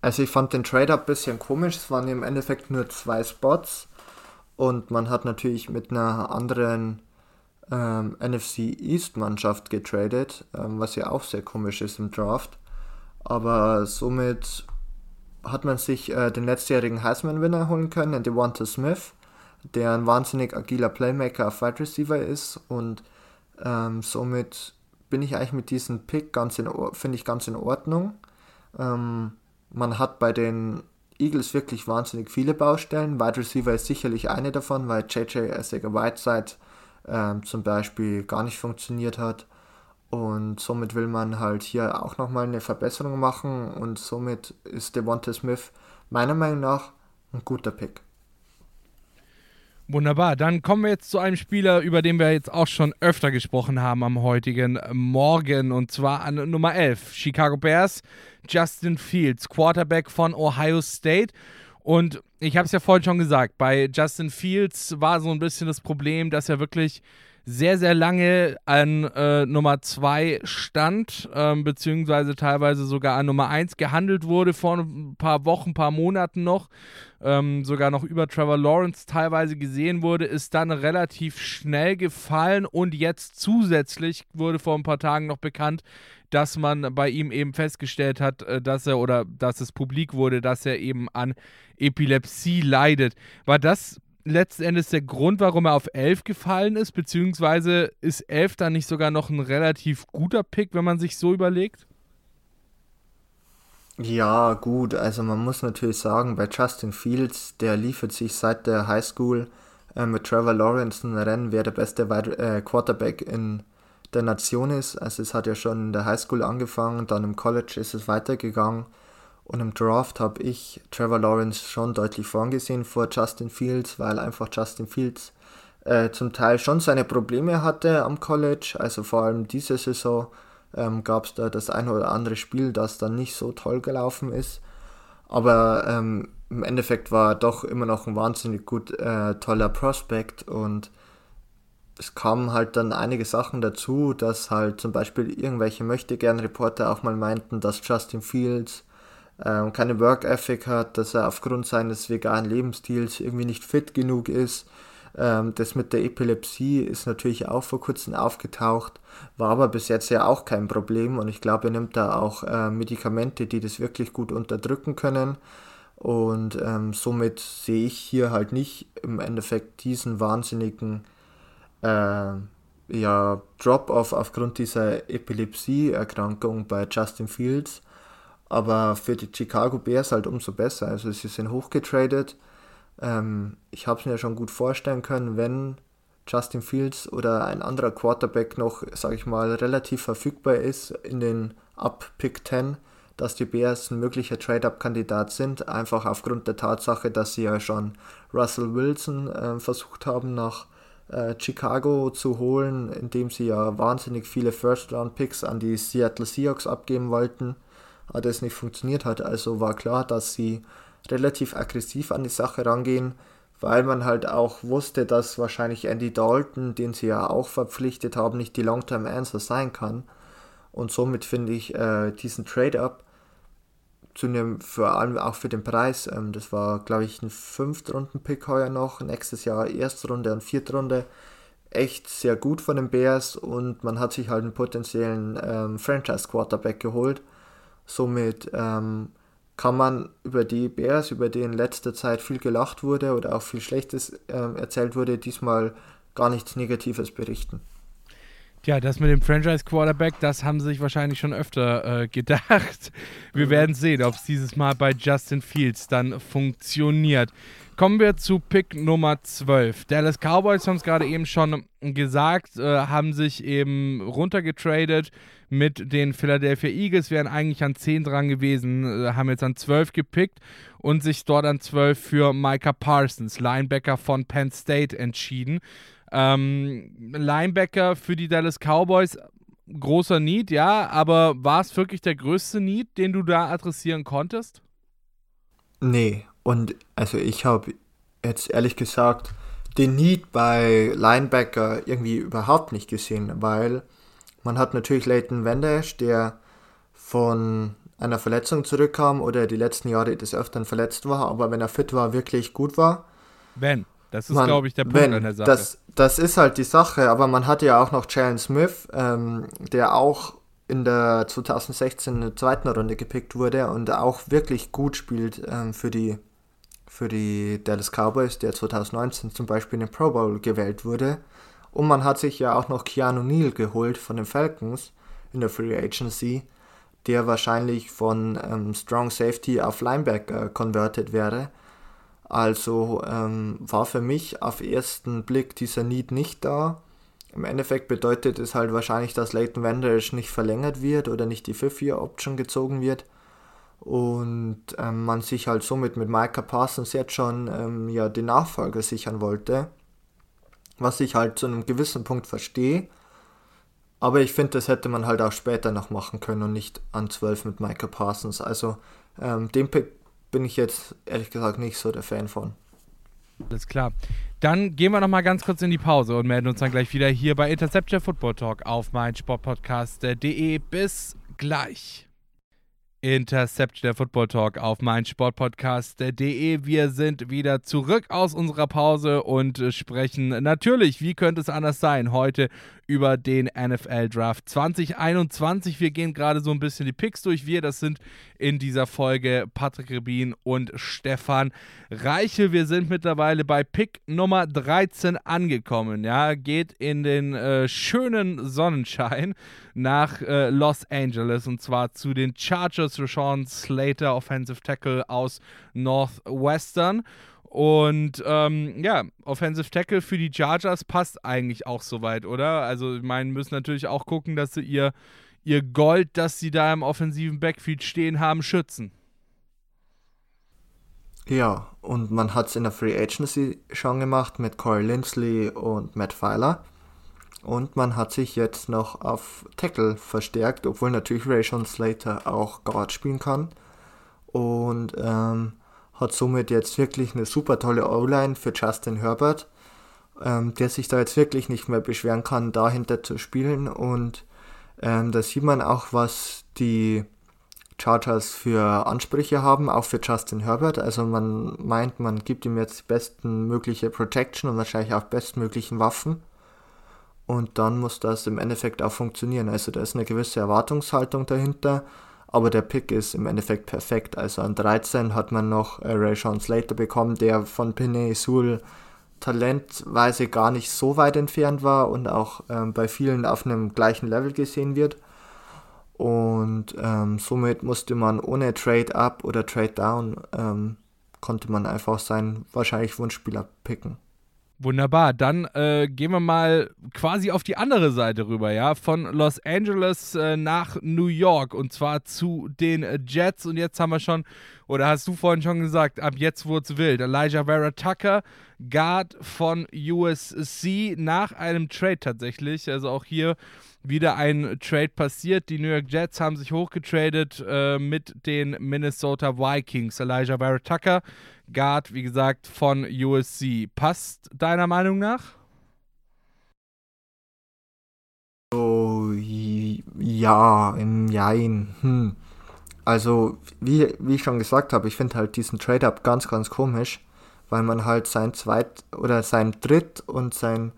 also ich fand den Trade-Up ein bisschen komisch. Es waren im Endeffekt nur zwei Spots und man hat natürlich mit einer anderen ähm, NFC East-Mannschaft getradet, ähm, was ja auch sehr komisch ist im Draft. Aber somit hat man sich äh, den letztjährigen Heisman-Winner holen können, Devonta Smith, der ein wahnsinnig agiler Playmaker auf Wide Receiver ist und ähm, somit bin ich eigentlich mit diesem Pick ganz in finde ich ganz in Ordnung. Ähm, man hat bei den Eagles wirklich wahnsinnig viele Baustellen. Wide Receiver ist sicherlich eine davon, weil JJ Essega Whiteside ähm, zum Beispiel gar nicht funktioniert hat. Und somit will man halt hier auch nochmal eine Verbesserung machen und somit ist Devonta Smith meiner Meinung nach ein guter Pick. Wunderbar, dann kommen wir jetzt zu einem Spieler, über den wir jetzt auch schon öfter gesprochen haben am heutigen Morgen und zwar an Nummer 11, Chicago Bears, Justin Fields, Quarterback von Ohio State. Und ich habe es ja vorhin schon gesagt, bei Justin Fields war so ein bisschen das Problem, dass er wirklich sehr, sehr lange an äh, Nummer 2 stand, ähm, beziehungsweise teilweise sogar an Nummer 1 gehandelt wurde vor ein paar Wochen, ein paar Monaten noch, ähm, sogar noch über Trevor Lawrence teilweise gesehen wurde, ist dann relativ schnell gefallen und jetzt zusätzlich wurde vor ein paar Tagen noch bekannt, dass man bei ihm eben festgestellt hat, äh, dass er oder dass es publik wurde, dass er eben an Epilepsie leidet. War das letzten Endes der Grund, warum er auf 11 gefallen ist? Beziehungsweise ist 11 dann nicht sogar noch ein relativ guter Pick, wenn man sich so überlegt? Ja, gut, also man muss natürlich sagen, bei Justin Fields, der liefert sich seit der Highschool äh, mit Trevor Lawrence ein Rennen, wer der beste Wide äh, Quarterback in der Nation ist. Also es hat ja schon in der Highschool angefangen, dann im College ist es weitergegangen. Und im Draft habe ich Trevor Lawrence schon deutlich vorgesehen vor Justin Fields, weil einfach Justin Fields äh, zum Teil schon seine Probleme hatte am College. Also vor allem diese Saison ähm, gab es da das eine oder andere Spiel, das dann nicht so toll gelaufen ist. Aber ähm, im Endeffekt war er doch immer noch ein wahnsinnig gut äh, toller Prospect und es kamen halt dann einige Sachen dazu, dass halt zum Beispiel irgendwelche Möchtegern-Reporter auch mal meinten, dass Justin Fields ähm, keine Work Ethic hat, dass er aufgrund seines veganen Lebensstils irgendwie nicht fit genug ist. Ähm, das mit der Epilepsie ist natürlich auch vor kurzem aufgetaucht, war aber bis jetzt ja auch kein Problem und ich glaube, er nimmt da auch äh, Medikamente, die das wirklich gut unterdrücken können. Und ähm, somit sehe ich hier halt nicht im Endeffekt diesen wahnsinnigen äh, ja, Drop-off aufgrund dieser Epilepsie-Erkrankung bei Justin Fields. Aber für die Chicago Bears halt umso besser. Also sie sind hochgetradet. Ähm, ich habe es mir schon gut vorstellen können, wenn Justin Fields oder ein anderer Quarterback noch, sage ich mal, relativ verfügbar ist in den Up Pick 10, dass die Bears ein möglicher Trade-Up-Kandidat sind, einfach aufgrund der Tatsache, dass sie ja schon Russell Wilson äh, versucht haben nach äh, Chicago zu holen, indem sie ja wahnsinnig viele First-Round-Picks an die Seattle Seahawks abgeben wollten, aber das nicht funktioniert hat. Also war klar, dass sie relativ aggressiv an die Sache rangehen, weil man halt auch wusste, dass wahrscheinlich Andy Dalton, den sie ja auch verpflichtet haben, nicht die Long-Term-Answer sein kann. Und somit finde ich äh, diesen Trade-Up zu einem, vor allem auch für den Preis, ähm, das war, glaube ich, ein Fünftrunden-Pick heuer noch, nächstes Jahr erste Runde und vierte Runde, echt sehr gut von den Bears und man hat sich halt einen potenziellen ähm, Franchise-Quarterback geholt. Somit ähm, kann man über die Bears, über die in letzter Zeit viel gelacht wurde oder auch viel Schlechtes äh, erzählt wurde, diesmal gar nichts Negatives berichten. Tja, das mit dem Franchise-Quarterback, das haben sie sich wahrscheinlich schon öfter äh, gedacht. Wir mhm. werden sehen, ob es dieses Mal bei Justin Fields dann funktioniert. Kommen wir zu Pick Nummer 12. Dallas Cowboys haben es gerade eben schon gesagt, äh, haben sich eben runtergetradet mit den Philadelphia Eagles, wären eigentlich an 10 dran gewesen, äh, haben jetzt an 12 gepickt und sich dort an 12 für Micah Parsons, Linebacker von Penn State, entschieden. Ähm, Linebacker für die Dallas Cowboys, großer Need, ja, aber war es wirklich der größte Need, den du da adressieren konntest? Nee, und also ich habe jetzt ehrlich gesagt den Need bei Linebacker irgendwie überhaupt nicht gesehen, weil man hat natürlich Leighton Vandash, der von einer Verletzung zurückkam oder die letzten Jahre des Öfteren verletzt war, aber wenn er fit war, wirklich gut war. Wenn. Das ist, glaube ich, der Punkt wenn, an der Sache. Das, das ist halt die Sache, aber man hatte ja auch noch Jalen Smith, ähm, der auch in der 2016 in der zweiten Runde gepickt wurde und auch wirklich gut spielt ähm, für, die, für die Dallas Cowboys, der 2019 zum Beispiel in den Pro Bowl gewählt wurde. Und man hat sich ja auch noch Keanu Neal geholt von den Falcons in der Free Agency, der wahrscheinlich von ähm, Strong Safety auf Linebacker converted wäre. Also ähm, war für mich auf ersten Blick dieser Need nicht da. Im Endeffekt bedeutet es halt wahrscheinlich, dass Leighton Vanderish nicht verlängert wird oder nicht die Fifth-Year-Option gezogen wird. Und ähm, man sich halt somit mit Micah Parsons jetzt schon ähm, ja, den Nachfolger sichern wollte. Was ich halt zu einem gewissen Punkt verstehe. Aber ich finde, das hätte man halt auch später noch machen können und nicht an 12 mit Micah Parsons. Also ähm, den Pick bin ich jetzt ehrlich gesagt nicht so der Fan von. Alles klar. Dann gehen wir noch mal ganz kurz in die Pause und melden uns dann gleich wieder hier bei Interception Football Talk auf meinsportpodcast.de. Bis gleich. Interception der Football Talk auf meinsportpodcast.de. Wir sind wieder zurück aus unserer Pause und sprechen natürlich, wie könnte es anders sein, heute über den NFL Draft 2021. Wir gehen gerade so ein bisschen die Picks durch. Wir, das sind in dieser Folge Patrick Rebin und Stefan Reichel. Wir sind mittlerweile bei Pick Nummer 13 angekommen. Ja, geht in den äh, schönen Sonnenschein nach äh, Los Angeles und zwar zu den Chargers. Rashawn Slater, Offensive Tackle aus Northwestern. Und ähm, ja, Offensive Tackle für die Chargers passt eigentlich auch soweit, oder? Also, ich meine, müssen natürlich auch gucken, dass sie ihr, ihr Gold, das sie da im offensiven Backfield stehen haben, schützen. Ja, und man hat es in der Free Agency schon gemacht mit Corey Lindsley und Matt Filer. Und man hat sich jetzt noch auf Tackle verstärkt, obwohl natürlich Rayshon Slater auch Guard spielen kann. Und ähm, hat somit jetzt wirklich eine super tolle O-Line für Justin Herbert. ähm, der sich da jetzt wirklich nicht mehr beschweren kann, dahinter zu spielen. Und ähm, da sieht man auch, was die Chargers für Ansprüche haben, auch für Justin Herbert. Also man meint, man gibt ihm jetzt die bestmögliche Protection und wahrscheinlich auch bestmöglichen Waffen. Und dann muss das im Endeffekt auch funktionieren. Also da ist eine gewisse Erwartungshaltung dahinter. Aber der Pick ist im Endeffekt perfekt. Also an 13 hat man noch äh, Ray Sean Slater bekommen, der von Pinay Sul talentweise gar nicht so weit entfernt war und auch ähm, bei vielen auf einem gleichen Level gesehen wird. Und ähm, somit musste man ohne Trade Up oder Trade Down, ähm, konnte man einfach seinen wahrscheinlich Wunschspieler picken. Wunderbar, dann äh, gehen wir mal quasi auf die andere Seite rüber, ja, von Los Angeles äh, nach New York und zwar zu den Jets und jetzt haben wir schon, oder hast du vorhin schon gesagt, ab jetzt wurde es wild. Elijah Vera Tucker, Guard von USC nach einem Trade tatsächlich, also auch hier wieder ein Trade passiert. Die New York Jets haben sich hochgetradet äh, mit den Minnesota Vikings. Elijah Vera Tucker Guard, wie gesagt, von USC. Passt deiner Meinung nach? So, ja, im Jein. Hm. Also, wie, wie ich schon gesagt habe, ich finde halt diesen Trade-Up ganz, ganz komisch, weil man halt sein zweit oder sein dritt und sein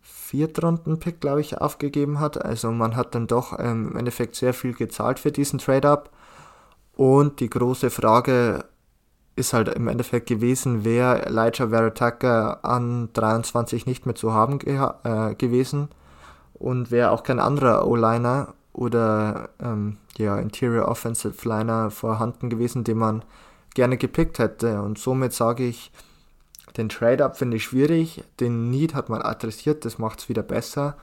Viertrunden-Pick, glaube ich, aufgegeben hat. Also man hat dann doch ähm, im Endeffekt sehr viel gezahlt für diesen Trade-Up. Und die große Frage ist halt im Endeffekt gewesen, wäre Elijah Verataka an 23 nicht mehr zu haben ge äh, gewesen und wäre auch kein anderer O-Liner oder ähm, ja, Interior Offensive Liner vorhanden gewesen, den man gerne gepickt hätte. Und somit sage ich, den Trade-Up finde ich schwierig, den Need hat man adressiert, das macht es wieder besser.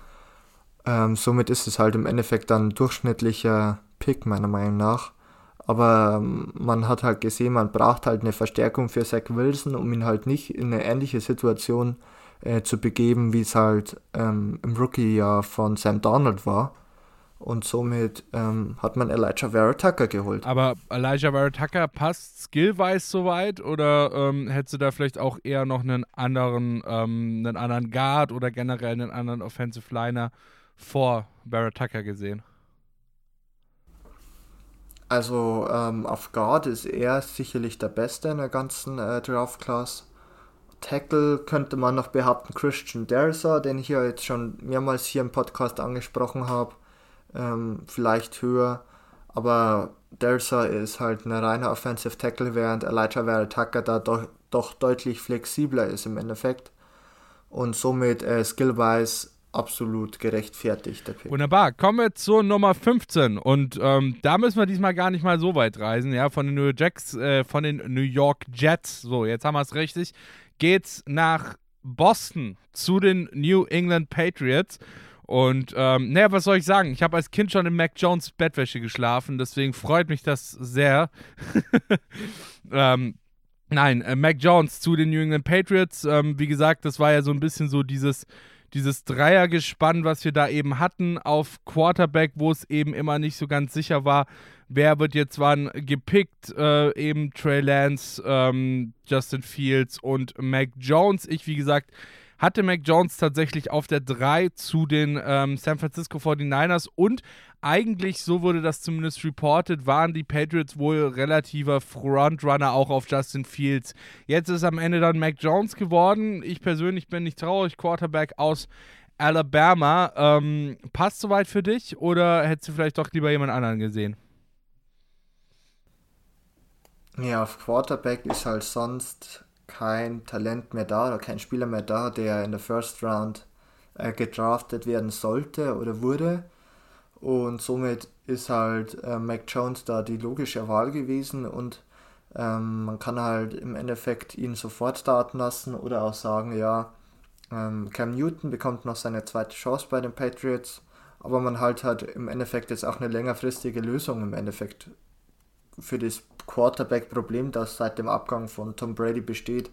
Ähm, somit ist es halt im Endeffekt dann ein durchschnittlicher Pick meiner Meinung nach. Aber ähm, man hat halt gesehen, man braucht halt eine Verstärkung für Zach Wilson, um ihn halt nicht in eine ähnliche Situation äh, zu begeben, wie es halt ähm, im Rookie-Jahr von Sam Donald war. Und somit ähm, hat man Elijah Vera geholt. Aber Elijah Vera Tucker passt skillwise soweit oder ähm, hättest du da vielleicht auch eher noch einen anderen, ähm, einen anderen Guard oder generell einen anderen Offensive Liner vor Vera gesehen? Also ähm, auf Guard ist er sicherlich der Beste in der ganzen äh, Draft Class. Tackle könnte man noch behaupten Christian Dersa, den ich ja jetzt schon mehrmals hier im Podcast angesprochen habe. Ähm, vielleicht höher, aber Dersa ist halt ein reiner Offensive Tackle, während Elijah Vera Tucker da doch, doch deutlich flexibler ist im Endeffekt. Und somit äh, skillwise absolut gerechtfertigt. Wunderbar. Kommen wir zur Nummer 15 und ähm, da müssen wir diesmal gar nicht mal so weit reisen, ja, von den New York, Jacks, äh, von den New York Jets, so, jetzt haben wir es richtig, geht's nach Boston zu den New England Patriots und ähm, naja, was soll ich sagen? Ich habe als Kind schon in Mac Jones Bettwäsche geschlafen, deswegen freut mich das sehr. <laughs> ähm, nein, äh, Mac Jones zu den New England Patriots. Ähm, wie gesagt, das war ja so ein bisschen so dieses dieses Dreiergespann, was wir da eben hatten auf Quarterback, wo es eben immer nicht so ganz sicher war, wer wird jetzt wann gepickt, äh, eben Trey Lance, ähm, Justin Fields und Mac Jones. Ich, wie gesagt, hatte Mac Jones tatsächlich auf der 3 zu den ähm, San Francisco 49ers und eigentlich, so wurde das zumindest reported, waren die Patriots wohl relativer Frontrunner auch auf Justin Fields. Jetzt ist am Ende dann Mac Jones geworden. Ich persönlich bin nicht traurig, Quarterback aus Alabama. Ähm, passt soweit für dich oder hättest du vielleicht doch lieber jemand anderen gesehen? Ja, auf Quarterback ist halt sonst kein Talent mehr da oder kein Spieler mehr da, der in der First Round äh, gedraftet werden sollte oder wurde. Und somit ist halt äh, Mac Jones da die logische Wahl gewesen und ähm, man kann halt im Endeffekt ihn sofort starten lassen oder auch sagen, ja, ähm, Cam Newton bekommt noch seine zweite Chance bei den Patriots, aber man halt hat im Endeffekt jetzt auch eine längerfristige Lösung im Endeffekt für das Quarterback-Problem, das seit dem Abgang von Tom Brady besteht,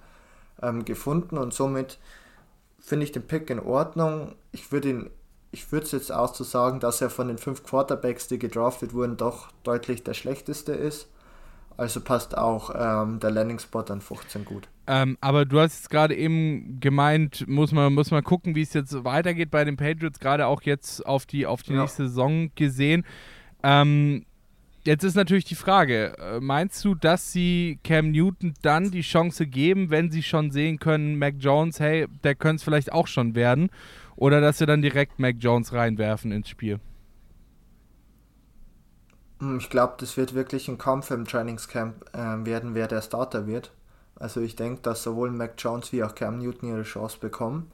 ähm, gefunden und somit finde ich den Pick in Ordnung. Ich würde ihn, ich würde es jetzt auch so sagen, dass er von den fünf Quarterbacks, die gedraftet wurden, doch deutlich der schlechteste ist. Also passt auch ähm, der Landing-Spot an 15 gut. Ähm, aber du hast jetzt gerade eben gemeint, muss man, muss man gucken, wie es jetzt weitergeht bei den Patriots, gerade auch jetzt auf die, auf die ja. nächste Saison gesehen. Ähm, jetzt ist natürlich die Frage, äh, meinst du, dass sie Cam Newton dann die Chance geben, wenn sie schon sehen können, Mac Jones, hey, der könnte es vielleicht auch schon werden? Oder dass sie dann direkt Mac Jones reinwerfen ins Spiel? Hm, ich glaube, das wird wirklich ein Kampf im Trainingscamp äh, werden, wer der Starter wird. Also ich denke, dass sowohl Mac Jones wie auch Cam Newton ihre Chance bekommen.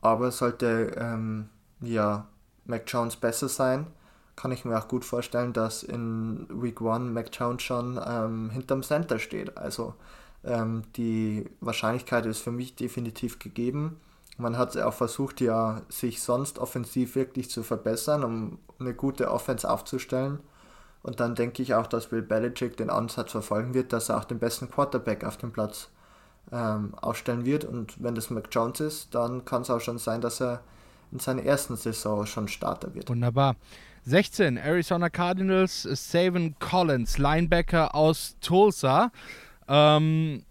Aber sollte ähm, ja, Mac Jones besser sein, kann ich mir auch gut vorstellen, dass in Week 1 Mac Jones schon ähm, hinterm Center steht. Also ähm, die Wahrscheinlichkeit ist für mich definitiv gegeben. Man hat auch versucht, ja, sich sonst offensiv wirklich zu verbessern, um eine gute Offense aufzustellen. Und dann denke ich auch, dass Bill Belichick den Ansatz verfolgen wird, dass er auch den besten Quarterback auf dem Platz ähm, aufstellen wird. Und wenn das Mac Jones ist, dann kann es auch schon sein, dass er in seiner ersten Saison schon Starter wird. Wunderbar. 16, Arizona Cardinals, Savin Collins, Linebacker aus Tulsa. Ähm,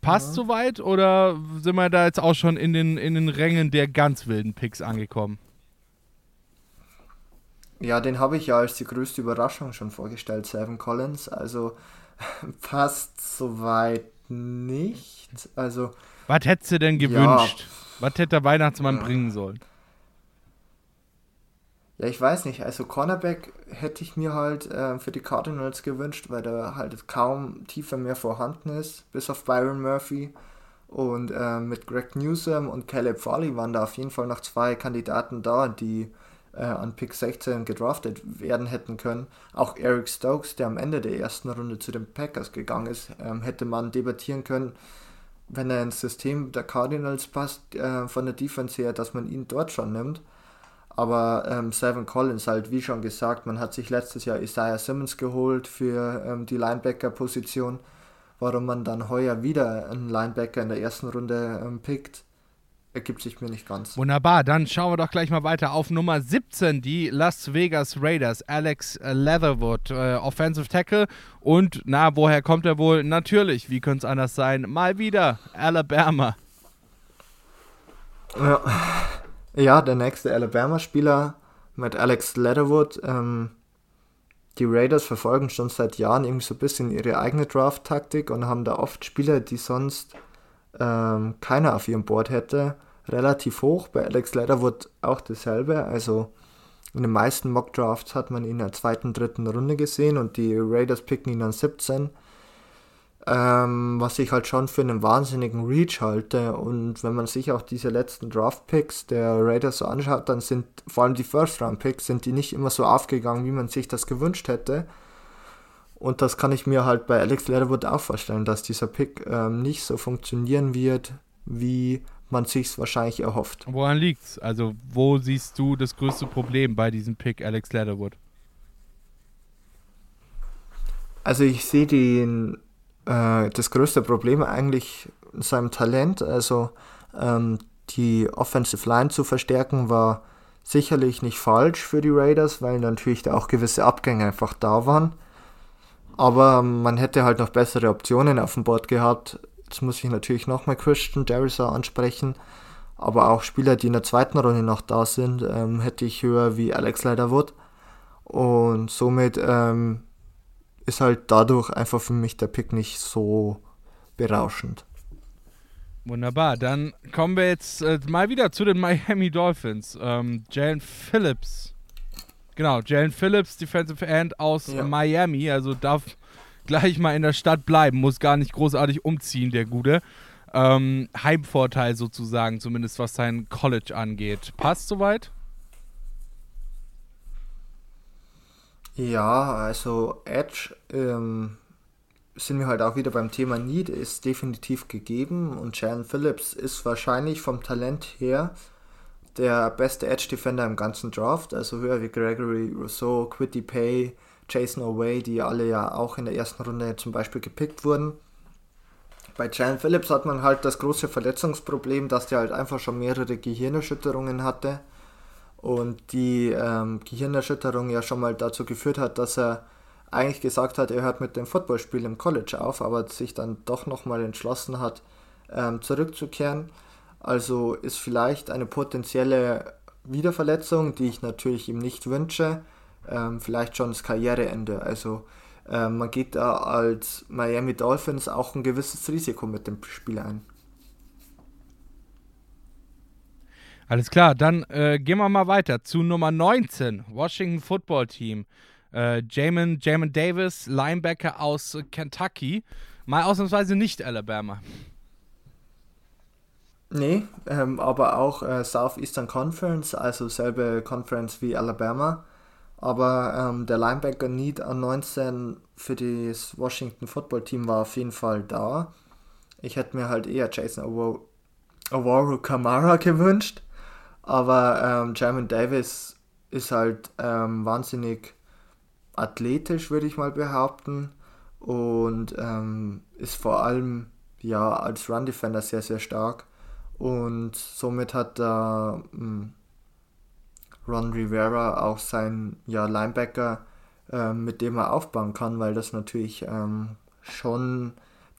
passt ja. soweit oder sind wir da jetzt auch schon in den, in den Rängen der ganz wilden Picks angekommen? Ja, den habe ich ja als die größte Überraschung schon vorgestellt, Seven Collins. Also <laughs> passt soweit nicht. Also. Was hättest du denn gewünscht? Ja, Was hätte der Weihnachtsmann ja. bringen sollen? Ja, ich weiß nicht. Also Cornerback hätte ich mir halt äh, für die Cardinals gewünscht, weil da halt kaum tiefer mehr vorhanden ist, bis auf Byron Murphy. Und äh, mit Greg Newsom und Caleb Farley waren da auf jeden Fall noch zwei Kandidaten da, die äh, an Pick 16 gedraftet werden hätten können. Auch Eric Stokes, der am Ende der ersten Runde zu den Packers gegangen ist, ähm, hätte man debattieren können, wenn er ins System der Cardinals passt, äh, von der Defense her, dass man ihn dort schon nimmt. Aber ähm, Seven Collins halt, wie schon gesagt, man hat sich letztes Jahr Isaiah Simmons geholt für ähm, die Linebacker-Position. Warum man dann heuer wieder einen Linebacker in der ersten Runde ähm, pickt, ergibt sich mir nicht ganz. Wunderbar, dann schauen wir doch gleich mal weiter auf Nummer 17, die Las Vegas Raiders, Alex Leatherwood, äh, Offensive Tackle. Und na, woher kommt er wohl? Natürlich, wie könnte es anders sein? Mal wieder Alabama. Ja, ja der nächste Alabama-Spieler mit Alex Leatherwood. Ähm, die Raiders verfolgen schon seit Jahren irgendwie so ein bisschen ihre eigene Draft-Taktik und haben da oft Spieler, die sonst ähm, keiner auf ihrem Board hätte, relativ hoch. Bei Alex Leatherwood auch dasselbe. Also in den meisten Mock Drafts hat man ihn in der zweiten, dritten Runde gesehen und die Raiders picken ihn an 17. Ähm, was ich halt schon für einen wahnsinnigen Reach halte. Und wenn man sich auch diese letzten Draft-Picks der Raiders so anschaut, dann sind vor allem die First-Round-Picks, sind die nicht immer so aufgegangen, wie man sich das gewünscht hätte. Und das kann ich mir halt bei Alex Leatherwood auch vorstellen, dass dieser Pick ähm, nicht so funktionieren wird, wie man sich wahrscheinlich erhofft. Woran liegt's? Also, wo siehst du das größte Problem bei diesem Pick Alex Leatherwood? Also, ich sehe den äh, das größte Problem eigentlich in seinem Talent. Also, ähm, die Offensive Line zu verstärken war sicherlich nicht falsch für die Raiders, weil natürlich da auch gewisse Abgänge einfach da waren. Aber man hätte halt noch bessere Optionen auf dem Board gehabt. Jetzt muss ich natürlich nochmal Christian Darrisaw ansprechen. Aber auch Spieler, die in der zweiten Runde noch da sind, ähm, hätte ich höher wie Alex Leatherwood. Und somit ähm, ist halt dadurch einfach für mich der Pick nicht so berauschend. Wunderbar, dann kommen wir jetzt äh, mal wieder zu den <laughs> Miami Dolphins. Ähm, Jalen Phillips Genau, Jalen Phillips, Defensive End aus ja. Miami, also darf <laughs> gleich mal in der Stadt bleiben, muss gar nicht großartig umziehen, der Gute. Ähm, Heimvorteil sozusagen, zumindest was sein College angeht. Passt soweit? Ja, also Edge ähm, sind wir halt auch wieder beim Thema Need, ist definitiv gegeben und Jalen Phillips ist wahrscheinlich vom Talent her der beste Edge Defender im ganzen Draft, also höher wie Gregory Rousseau, Quitty Pay, Jason O'Way, die alle ja auch in der ersten Runde zum Beispiel gepickt wurden. Bei Jalen Phillips hat man halt das große Verletzungsproblem, dass der halt einfach schon mehrere Gehirnerschütterungen hatte und die ähm, Gehirnerschütterung ja schon mal dazu geführt hat, dass er eigentlich gesagt hat, er hört mit dem Footballspiel im College auf, aber sich dann doch nochmal entschlossen hat, ähm, zurückzukehren. Also ist vielleicht eine potenzielle Wiederverletzung, die ich natürlich ihm nicht wünsche, ähm, vielleicht schon das Karriereende. Also ähm, man geht da als Miami Dolphins auch ein gewisses Risiko mit dem Spiel ein. Alles klar, dann äh, gehen wir mal weiter zu Nummer 19, Washington Football Team. Äh, Jamin, Jamin Davis, Linebacker aus Kentucky. Mal ausnahmsweise nicht Alabama. Nee, ähm, aber auch äh, Southeastern Conference, also selbe Conference wie Alabama. Aber ähm, der Linebacker Need an 19 für das Washington Football Team war auf jeden Fall da. Ich hätte mir halt eher Jason Awaru Kamara gewünscht. Aber ähm, Jamin Davis ist halt ähm, wahnsinnig athletisch, würde ich mal behaupten. Und ähm, ist vor allem ja als Run Defender sehr, sehr stark. Und somit hat da ähm, Ron Rivera auch sein ja, Linebacker, äh, mit dem er aufbauen kann, weil das natürlich ähm, schon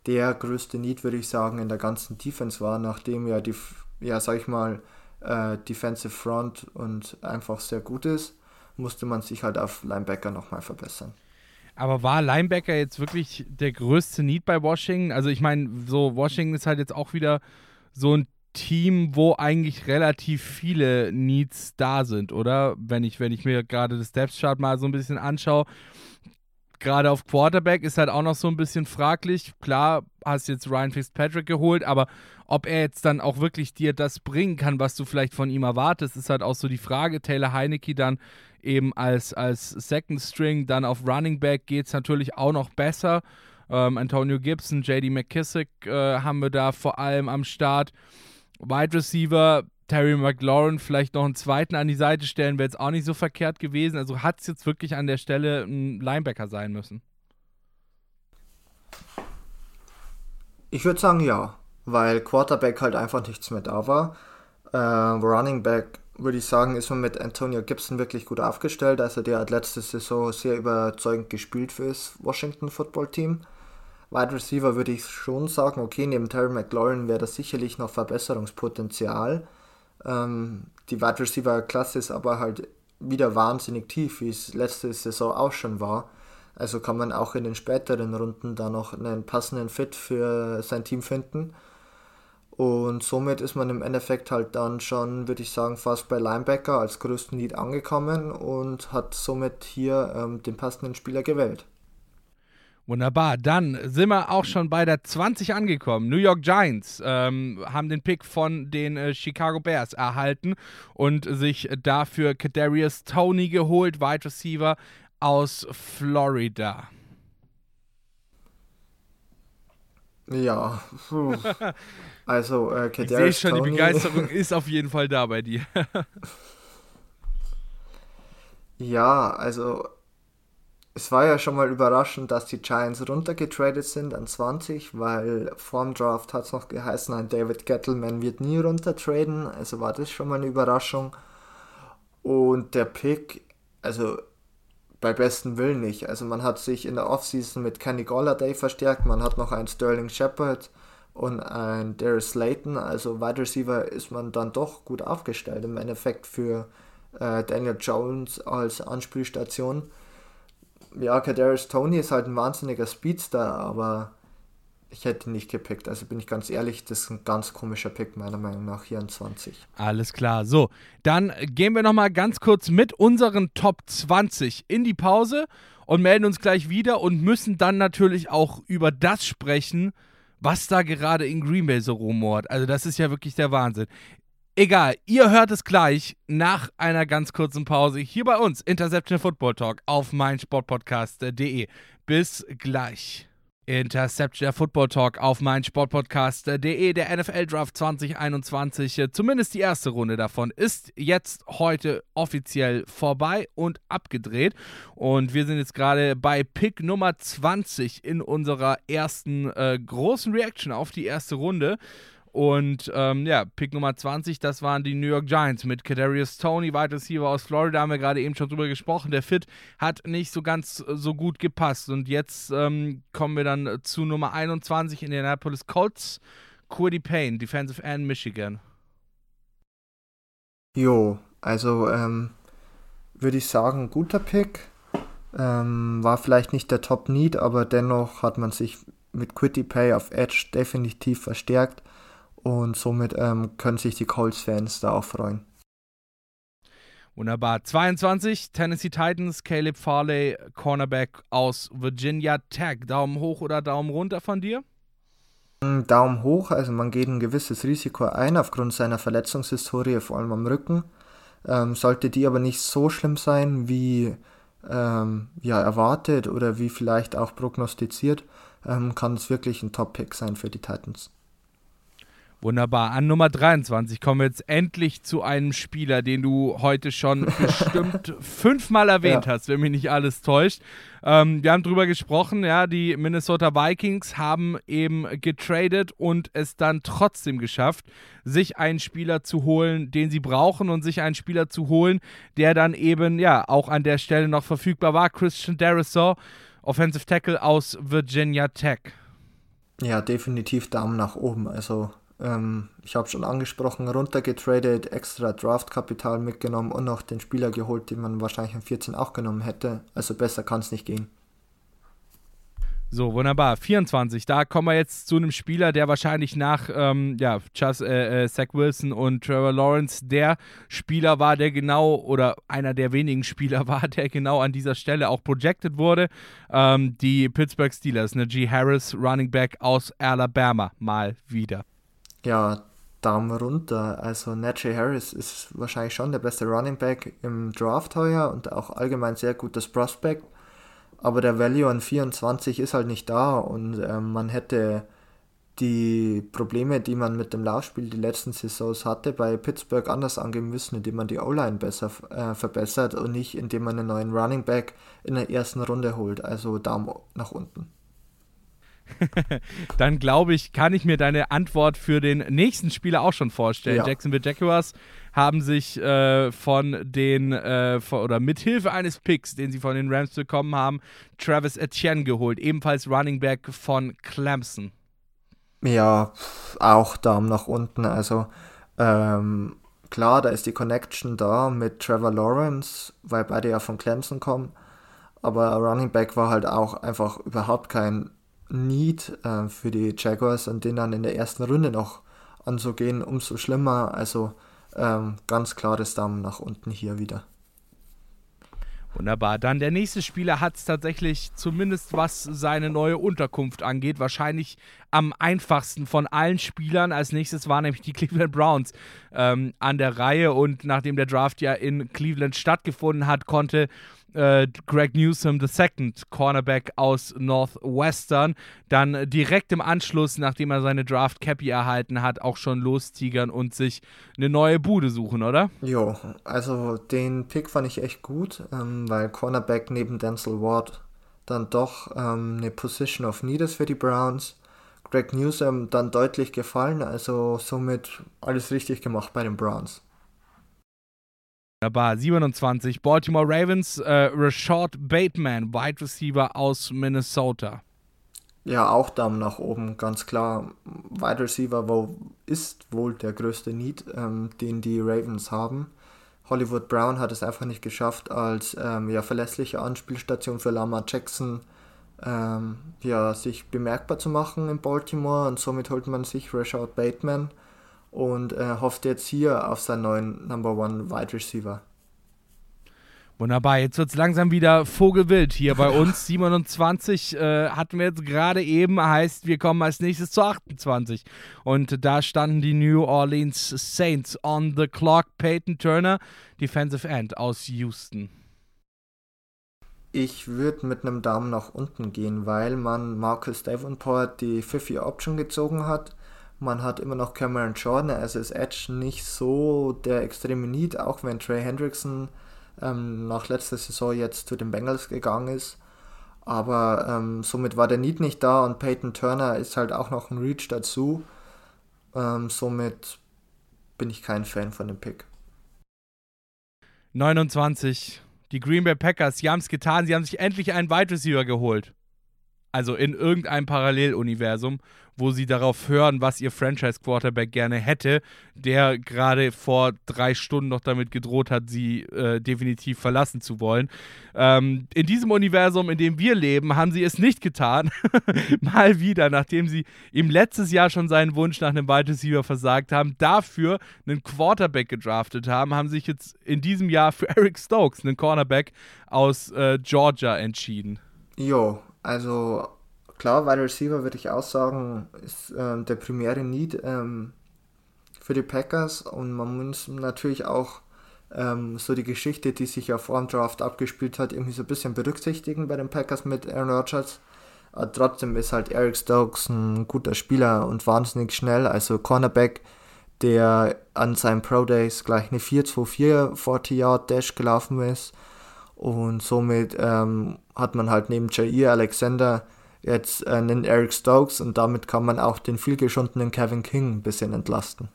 der größte Need, würde ich sagen, in der ganzen Defense war, nachdem ja die, ja, sag ich mal, äh, Defensive Front und einfach sehr gut ist, musste man sich halt auf Linebacker nochmal verbessern. Aber war Linebacker jetzt wirklich der größte Need bei Washington? Also ich meine, so Washington ist halt jetzt auch wieder so ein Team, wo eigentlich relativ viele Needs da sind, oder? Wenn ich, wenn ich mir gerade das Depth Chart mal so ein bisschen anschaue. Gerade auf Quarterback ist halt auch noch so ein bisschen fraglich. Klar, hast jetzt Ryan Fitzpatrick geholt, aber ob er jetzt dann auch wirklich dir das bringen kann, was du vielleicht von ihm erwartest, ist halt auch so die Frage. Taylor Heinecke dann eben als, als Second String, dann auf Running Back geht es natürlich auch noch besser. Ähm, Antonio Gibson, JD McKissick äh, haben wir da vor allem am Start. Wide Receiver, Terry McLaurin vielleicht noch einen zweiten an die Seite stellen, wäre jetzt auch nicht so verkehrt gewesen. Also hat es jetzt wirklich an der Stelle ein Linebacker sein müssen? Ich würde sagen ja, weil Quarterback halt einfach nichts mehr da war. Äh, Running Back würde ich sagen, ist man mit Antonio Gibson wirklich gut aufgestellt. Also der hat letzte Saison sehr überzeugend gespielt für das Washington Football Team. Wide Receiver würde ich schon sagen, okay, neben Terry McLaurin wäre das sicherlich noch Verbesserungspotenzial. Ähm, die Wide Receiver Klasse ist aber halt wieder wahnsinnig tief, wie es letzte Saison auch schon war. Also kann man auch in den späteren Runden da noch einen passenden Fit für sein Team finden. Und somit ist man im Endeffekt halt dann schon, würde ich sagen, fast bei Linebacker als größten Lead angekommen und hat somit hier ähm, den passenden Spieler gewählt. Wunderbar, dann sind wir auch schon bei der 20 angekommen. New York Giants ähm, haben den Pick von den äh, Chicago Bears erhalten und sich dafür Kadarius Tony geholt, Wide Receiver aus Florida. Ja, <laughs> also äh, Ich sehe schon, Tony. die Begeisterung <laughs> ist auf jeden Fall da bei dir. ja, also es war ja schon mal überraschend, dass die Giants runtergetradet sind an 20, weil vorm Draft hat es noch geheißen, ein David Gettleman wird nie runtertraden, also war das schon mal eine Überraschung. Und der Pick, also bei besten Willen nicht. Also man hat sich in der Offseason mit Kenny Golladay verstärkt, man hat noch einen Sterling Shepard und einen Darius Slayton, also Wide Receiver ist man dann doch gut aufgestellt im Endeffekt für äh, Daniel Jones als Anspielstation ja, Kadarius Tony ist halt ein wahnsinniger Speedster, aber ich hätte ihn nicht gepickt. Also bin ich ganz ehrlich, das ist ein ganz komischer Pick, meiner Meinung nach, hier an 20. Alles klar. So, dann gehen wir nochmal ganz kurz mit unseren Top 20 in die Pause und melden uns gleich wieder und müssen dann natürlich auch über das sprechen, was da gerade in Green Bay so rumort. Also, das ist ja wirklich der Wahnsinn. Egal, ihr hört es gleich nach einer ganz kurzen Pause hier bei uns, Interception Football Talk auf meinsportpodcast.de. Bis gleich. Interception Football Talk auf meinsportpodcast.de. Der NFL Draft 2021, zumindest die erste Runde davon, ist jetzt heute offiziell vorbei und abgedreht. Und wir sind jetzt gerade bei Pick Nummer 20 in unserer ersten äh, großen Reaction auf die erste Runde. Und ähm, ja, Pick Nummer 20, das waren die New York Giants mit Kadarius Tony, Wide Receiver aus Florida, haben wir gerade eben schon drüber gesprochen. Der Fit hat nicht so ganz so gut gepasst. Und jetzt ähm, kommen wir dann zu Nummer 21, Indianapolis Colts. Quiddy Payne, Defensive End Michigan. Jo, also ähm, würde ich sagen, guter Pick. Ähm, war vielleicht nicht der Top-Need, aber dennoch hat man sich mit Quitty Pay auf Edge definitiv verstärkt und somit ähm, können sich die Colts-Fans da auch freuen. Wunderbar. 22, Tennessee Titans, Caleb Farley, Cornerback aus Virginia Tech. Daumen hoch oder Daumen runter von dir? Mm, Daumen hoch, also man geht ein gewisses Risiko ein aufgrund seiner Verletzungshistorie, vor allem am Rücken. Ähm, sollte die aber nicht so schlimm sein, wie ähm, ja, erwartet oder wie vielleicht auch prognostiziert, ähm, kann es wirklich ein Top-Pick sein für die Titans. Wunderbar. An Nummer 23 kommen wir jetzt endlich zu einem Spieler, den du heute schon <laughs> bestimmt fünfmal erwähnt ja. hast, wenn mich nicht alles täuscht. Ähm, wir haben drüber gesprochen, ja, die Minnesota Vikings haben eben getradet und es dann trotzdem geschafft, sich einen Spieler zu holen, den sie brauchen und sich einen Spieler zu holen, der dann eben, ja, auch an der Stelle noch verfügbar war. Christian Darisaw, Offensive Tackle aus Virginia Tech. Ja, definitiv Daumen nach oben. Also ähm, ich habe schon angesprochen, runtergetradet, extra Draftkapital mitgenommen und noch den Spieler geholt, den man wahrscheinlich am 14 auch genommen hätte. Also besser kann es nicht gehen. So, wunderbar. 24. Da kommen wir jetzt zu einem Spieler, der wahrscheinlich nach ähm, ja, Just, äh, äh, Zach Wilson und Trevor Lawrence der Spieler war, der genau, oder einer der wenigen <laughs> Spieler war, der genau an dieser Stelle auch projected wurde. Ähm, die Pittsburgh Steelers, Najee Harris, Running Back aus Alabama, mal wieder ja, Daumen runter. Also Najee Harris ist wahrscheinlich schon der beste Running Back im Draft heuer und auch allgemein sehr gutes Prospect. Aber der Value an 24 ist halt nicht da und äh, man hätte die Probleme, die man mit dem Laufspiel die letzten Saisons hatte, bei Pittsburgh anders angehen müssen, indem man die O-Line besser äh, verbessert und nicht indem man einen neuen Running Back in der ersten Runde holt. Also Daumen nach unten. <laughs> dann glaube ich, kann ich mir deine Antwort für den nächsten Spieler auch schon vorstellen. Ja. Jacksonville Jaguars haben sich äh, von den äh, von, oder mithilfe eines Picks, den sie von den Rams bekommen haben, Travis Etienne geholt, ebenfalls Running Back von Clemson. Ja, auch Daumen nach unten. Also ähm, klar, da ist die Connection da mit Trevor Lawrence, weil beide ja von Clemson kommen. Aber Running Back war halt auch einfach überhaupt kein Need äh, für die Jaguars und den dann in der ersten Runde noch anzugehen, umso schlimmer. Also ähm, ganz klares Daumen nach unten hier wieder. Wunderbar. Dann der nächste Spieler hat es tatsächlich, zumindest was seine neue Unterkunft angeht, wahrscheinlich am einfachsten von allen Spielern. Als nächstes waren nämlich die Cleveland Browns ähm, an der Reihe und nachdem der Draft ja in Cleveland stattgefunden hat, konnte äh, Greg Newsom II, Cornerback aus Northwestern, dann direkt im Anschluss, nachdem er seine Draft Cappy erhalten hat, auch schon lostigern und sich eine neue Bude suchen, oder? Jo, also den Pick fand ich echt gut, ähm, weil Cornerback neben Denzel Ward dann doch ähm, eine Position of Need ist für die Browns. Greg Newsom dann deutlich gefallen, also somit alles richtig gemacht bei den Browns. Wunderbar. 27. Baltimore Ravens, äh, Rashad Bateman, Wide Receiver aus Minnesota. Ja, auch Daumen nach oben, ganz klar. Wide Receiver wo ist wohl der größte Need, ähm, den die Ravens haben. Hollywood Brown hat es einfach nicht geschafft, als ähm, ja, verlässliche Anspielstation für Lama Jackson ähm, ja, sich bemerkbar zu machen in Baltimore und somit holt man sich Rashad Bateman und äh, hofft jetzt hier auf seinen neuen Number One Wide Receiver. Wunderbar, jetzt wird es langsam wieder vogelwild hier bei <laughs> uns. 27 äh, hatten wir jetzt gerade eben, heißt, wir kommen als nächstes zu 28. Und da standen die New Orleans Saints on the clock. Peyton Turner, Defensive End aus Houston. Ich würde mit einem Daumen nach unten gehen, weil man Marcus Davenport die 5-Year-Option gezogen hat man hat immer noch Cameron Jordan, also ist Edge nicht so der extreme Need, auch wenn Trey Hendrickson ähm, nach letzter Saison jetzt zu den Bengals gegangen ist. Aber ähm, somit war der Need nicht da und Peyton Turner ist halt auch noch ein Reach dazu. Ähm, somit bin ich kein Fan von dem Pick. 29. Die Green Bay Packers, sie haben es getan, sie haben sich endlich einen Wide Receiver geholt. Also in irgendeinem Paralleluniversum, wo sie darauf hören, was ihr Franchise-Quarterback gerne hätte, der gerade vor drei Stunden noch damit gedroht hat, sie äh, definitiv verlassen zu wollen. Ähm, in diesem Universum, in dem wir leben, haben sie es nicht getan. <laughs> Mal wieder, nachdem sie ihm letztes Jahr schon seinen Wunsch nach einem Wide Receiver versagt haben, dafür einen Quarterback gedraftet haben, haben sich jetzt in diesem Jahr für Eric Stokes, einen Cornerback aus äh, Georgia, entschieden. Jo, also klar, Wide Receiver würde ich auch sagen, ist ähm, der primäre Need ähm, für die Packers. Und man muss natürlich auch ähm, so die Geschichte, die sich ja vor dem Draft abgespielt hat, irgendwie so ein bisschen berücksichtigen bei den Packers mit Aaron Rodgers. Aber trotzdem ist halt Eric Stokes ein guter Spieler und wahnsinnig schnell, also Cornerback, der an seinen Pro Days gleich eine 4-2-4 40 Yard Dash gelaufen ist und somit ähm, hat man halt neben Jair Alexander jetzt äh, einen Eric Stokes und damit kann man auch den vielgeschundenen Kevin King ein bisschen entlasten.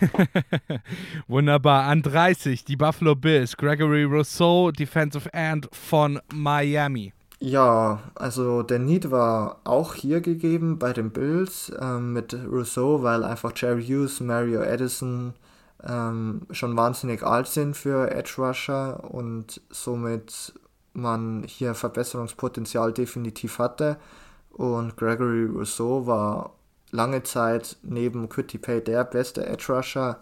<laughs> Wunderbar. An 30 die Buffalo Bills. Gregory Rousseau, Defensive End von Miami. Ja, also der Need war auch hier gegeben bei den Bills ähm, mit Rousseau, weil einfach Jerry Hughes, Mario Edison ähm, schon wahnsinnig alt sind für Edge Rusher und somit man hier Verbesserungspotenzial definitiv hatte. Und Gregory Rousseau war lange Zeit neben Quitty Pay der beste Edge Rusher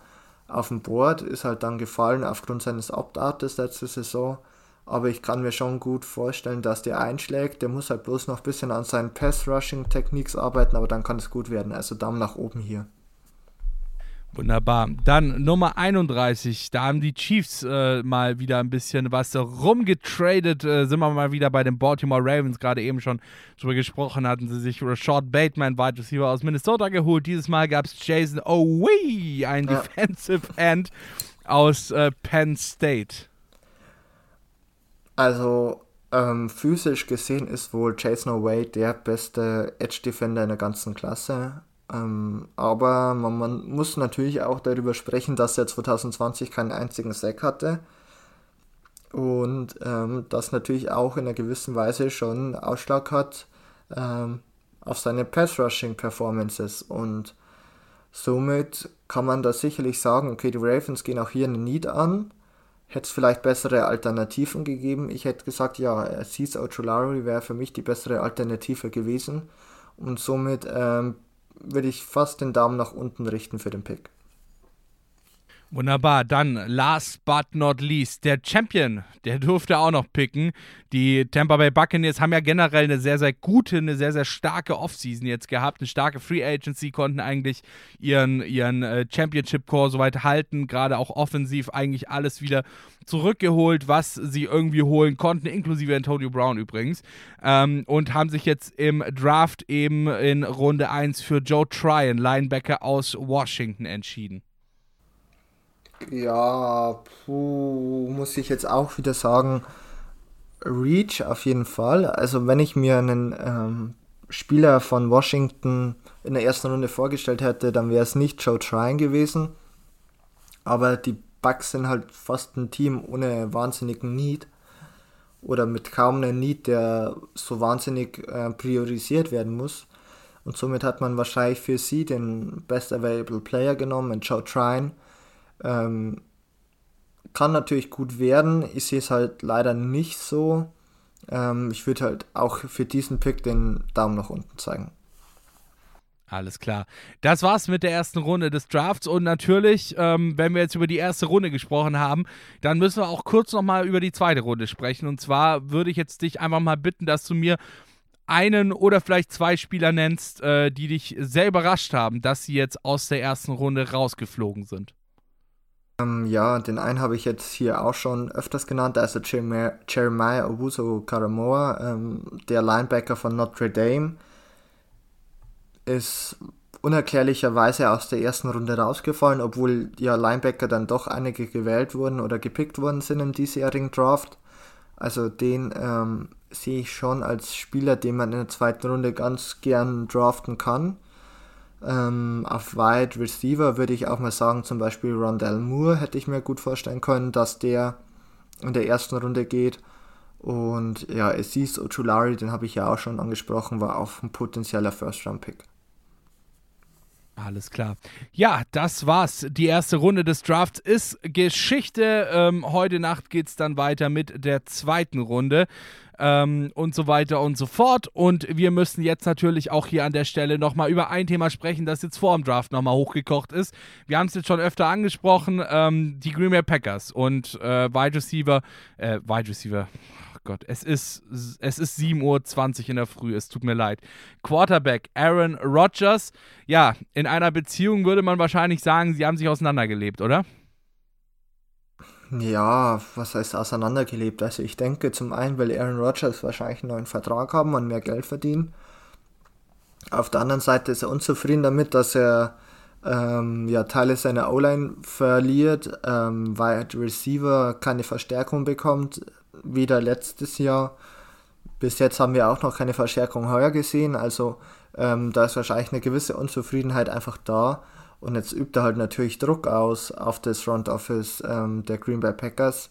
auf dem Board, ist halt dann gefallen aufgrund seines Opt-outs letzte Saison. Aber ich kann mir schon gut vorstellen, dass der einschlägt. Der muss halt bloß noch ein bisschen an seinen Pass-Rushing-Techniques arbeiten, aber dann kann es gut werden. Also Daumen nach oben hier. Wunderbar. Dann Nummer 31. Da haben die Chiefs äh, mal wieder ein bisschen was rumgetradet. Äh, sind wir mal wieder bei den Baltimore Ravens. Gerade eben schon drüber gesprochen hatten sie sich Rashad Bateman, Wide Receiver aus Minnesota, geholt. Dieses Mal gab es Jason Owee, ein ja. Defensive End aus äh, Penn State. Also ähm, physisch gesehen ist wohl Jason Oway der beste Edge Defender in der ganzen Klasse. Ähm, aber man, man, muss natürlich auch darüber sprechen, dass er 2020 keinen einzigen Sack hatte. Und ähm, das natürlich auch in einer gewissen Weise schon Ausschlag hat ähm, auf seine Pass-Rushing-Performances. Und somit kann man da sicherlich sagen, okay, die Ravens gehen auch hier einen Need an. Hätte es vielleicht bessere Alternativen gegeben. Ich hätte gesagt, ja, Cesar Ojolari wäre für mich die bessere Alternative gewesen. Und somit ähm, würde ich fast den Daumen nach unten richten für den Pick. Wunderbar, dann last but not least, der Champion, der durfte auch noch picken. Die Tampa Bay Buccaneers haben ja generell eine sehr, sehr gute, eine sehr, sehr starke Offseason jetzt gehabt, eine starke Free Agency, konnten eigentlich ihren, ihren äh, Championship-Core soweit halten, gerade auch offensiv eigentlich alles wieder zurückgeholt, was sie irgendwie holen konnten, inklusive Antonio Brown übrigens, ähm, und haben sich jetzt im Draft eben in Runde 1 für Joe Tryon, Linebacker aus Washington, entschieden. Ja, puh, muss ich jetzt auch wieder sagen, Reach auf jeden Fall. Also wenn ich mir einen ähm, Spieler von Washington in der ersten Runde vorgestellt hätte, dann wäre es nicht Joe Tryon gewesen. Aber die Bucks sind halt fast ein Team ohne wahnsinnigen Need oder mit kaum einem Need, der so wahnsinnig äh, priorisiert werden muss. Und somit hat man wahrscheinlich für sie den Best Available Player genommen, Joe Tryon ähm, kann natürlich gut werden. Ich sehe es halt leider nicht so. Ähm, ich würde halt auch für diesen Pick den Daumen nach unten zeigen. Alles klar. Das war's mit der ersten Runde des Drafts. Und natürlich, ähm, wenn wir jetzt über die erste Runde gesprochen haben, dann müssen wir auch kurz nochmal über die zweite Runde sprechen. Und zwar würde ich jetzt dich einfach mal bitten, dass du mir einen oder vielleicht zwei Spieler nennst, äh, die dich sehr überrascht haben, dass sie jetzt aus der ersten Runde rausgeflogen sind. Ähm, ja, den einen habe ich jetzt hier auch schon öfters genannt, also Jeremiah, Jeremiah Owusu Karamoa, ähm, der Linebacker von Notre Dame, ist unerklärlicherweise aus der ersten Runde rausgefallen, obwohl ja Linebacker dann doch einige gewählt wurden oder gepickt worden sind im diesjährigen Draft. Also den ähm, sehe ich schon als Spieler, den man in der zweiten Runde ganz gern draften kann. Ähm, auf Wide Receiver würde ich auch mal sagen, zum Beispiel Rondell Moore hätte ich mir gut vorstellen können, dass der in der ersten Runde geht. Und ja, Aziz Ochulari, den habe ich ja auch schon angesprochen, war auch ein potenzieller First-Round-Pick. Alles klar. Ja, das war's. Die erste Runde des Drafts ist Geschichte. Ähm, heute Nacht geht es dann weiter mit der zweiten Runde ähm, und so weiter und so fort. Und wir müssen jetzt natürlich auch hier an der Stelle nochmal über ein Thema sprechen, das jetzt vor dem Draft nochmal hochgekocht ist. Wir haben es jetzt schon öfter angesprochen, ähm, die Green Bay Packers und äh, Wide Receiver, äh, Wide Receiver, Gott, es ist, es ist 7.20 Uhr in der Früh, es tut mir leid. Quarterback Aaron Rodgers. Ja, in einer Beziehung würde man wahrscheinlich sagen, sie haben sich auseinandergelebt, oder? Ja, was heißt auseinandergelebt? Also ich denke zum einen, weil Aaron Rodgers wahrscheinlich einen neuen Vertrag haben und mehr Geld verdienen. Auf der anderen Seite ist er unzufrieden damit, dass er ähm, ja, Teile seiner O-Line verliert, ähm, Wide Receiver keine Verstärkung bekommt, wieder letztes Jahr. Bis jetzt haben wir auch noch keine Verstärkung heuer gesehen, also ähm, da ist wahrscheinlich eine gewisse Unzufriedenheit einfach da. Und jetzt übt er halt natürlich Druck aus auf das Front Office ähm, der Green Bay Packers.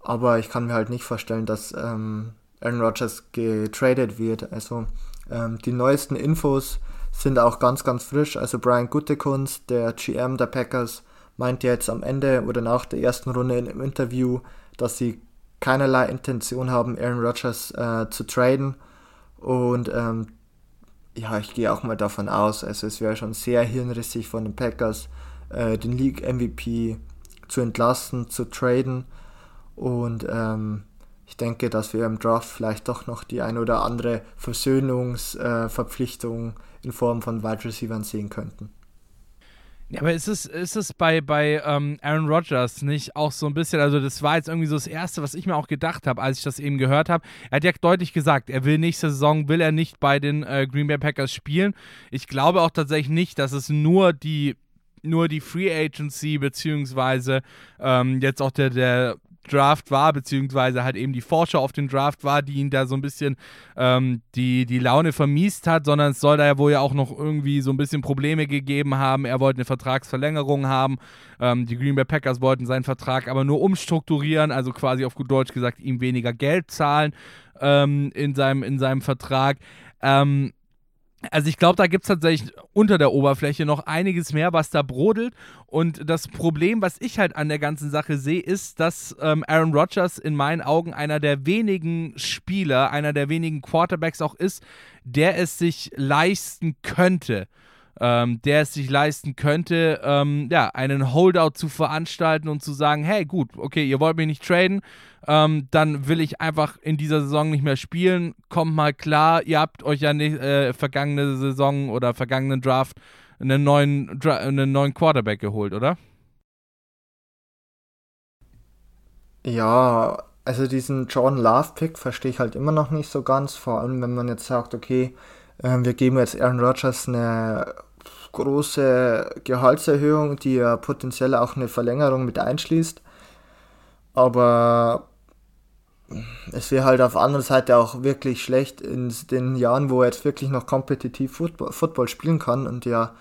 Aber ich kann mir halt nicht vorstellen, dass ähm, Aaron Rodgers getradet wird. Also ähm, die neuesten Infos sind auch ganz, ganz frisch. Also Brian Guttekunst, der GM der Packers, meinte jetzt am Ende oder nach der ersten Runde im Interview, dass sie keinerlei Intention haben, Aaron Rodgers äh, zu traden. Und ähm, ja, ich gehe auch mal davon aus, also es wäre schon sehr hirnrissig von den Packers, äh, den League MVP zu entlassen, zu traden. Und ähm, ich denke, dass wir im Draft vielleicht doch noch die ein oder andere Versöhnungsverpflichtung äh, in Form von Wide Receivers sehen könnten. Ja, aber ist es, ist es bei, bei ähm, Aaron Rodgers nicht auch so ein bisschen, also das war jetzt irgendwie so das Erste, was ich mir auch gedacht habe, als ich das eben gehört habe. Er hat ja deutlich gesagt, er will nächste Saison, will er nicht bei den äh, Green Bay Packers spielen. Ich glaube auch tatsächlich nicht, dass es nur die nur die Free Agency beziehungsweise ähm, jetzt auch der, der Draft war, beziehungsweise halt eben die Vorschau auf den Draft war, die ihn da so ein bisschen ähm, die, die Laune vermiest hat, sondern es soll da ja wohl ja auch noch irgendwie so ein bisschen Probleme gegeben haben. Er wollte eine Vertragsverlängerung haben. Ähm, die Green Bay Packers wollten seinen Vertrag aber nur umstrukturieren, also quasi auf gut Deutsch gesagt, ihm weniger Geld zahlen ähm, in, seinem, in seinem Vertrag. Ähm, also ich glaube, da gibt es tatsächlich unter der Oberfläche noch einiges mehr, was da brodelt. Und das Problem, was ich halt an der ganzen Sache sehe, ist, dass ähm, Aaron Rodgers in meinen Augen einer der wenigen Spieler, einer der wenigen Quarterbacks auch ist, der es sich leisten könnte, ähm, der es sich leisten könnte, ähm, ja, einen Holdout zu veranstalten und zu sagen, hey, gut, okay, ihr wollt mich nicht traden, ähm, dann will ich einfach in dieser Saison nicht mehr spielen. Kommt mal klar, ihr habt euch ja nicht, äh, vergangene Saison oder vergangenen Draft einen neuen, einen neuen Quarterback geholt, oder? Ja, also diesen John Love-Pick verstehe ich halt immer noch nicht so ganz, vor allem wenn man jetzt sagt, okay, wir geben jetzt Aaron Rodgers eine große Gehaltserhöhung, die ja potenziell auch eine Verlängerung mit einschließt. Aber es wäre halt auf der anderen Seite auch wirklich schlecht in den Jahren, wo er jetzt wirklich noch kompetitiv Football, Football spielen kann und ja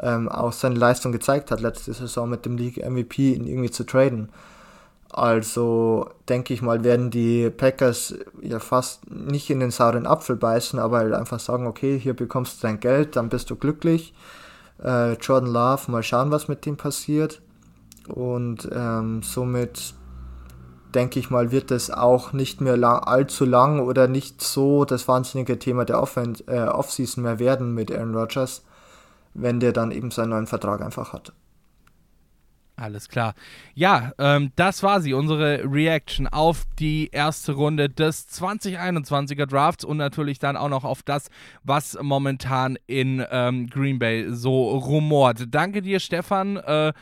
ähm, auch seine Leistung gezeigt hat letzte Saison mit dem League MVP ihn irgendwie zu traden. Also denke ich mal, werden die Packers ja fast nicht in den sauren Apfel beißen, aber halt einfach sagen, okay, hier bekommst du dein Geld, dann bist du glücklich. Äh, Jordan Love, mal schauen, was mit dem passiert. Und ähm, somit denke ich mal, wird es auch nicht mehr lang, allzu lang oder nicht so das wahnsinnige Thema der äh, Offseason mehr werden mit Aaron Rodgers, wenn der dann eben seinen neuen Vertrag einfach hat. Alles klar. Ja, ähm, das war sie, unsere Reaction auf die erste Runde des 2021er Drafts und natürlich dann auch noch auf das, was momentan in ähm, Green Bay so rumort. Danke dir, Stefan. Äh,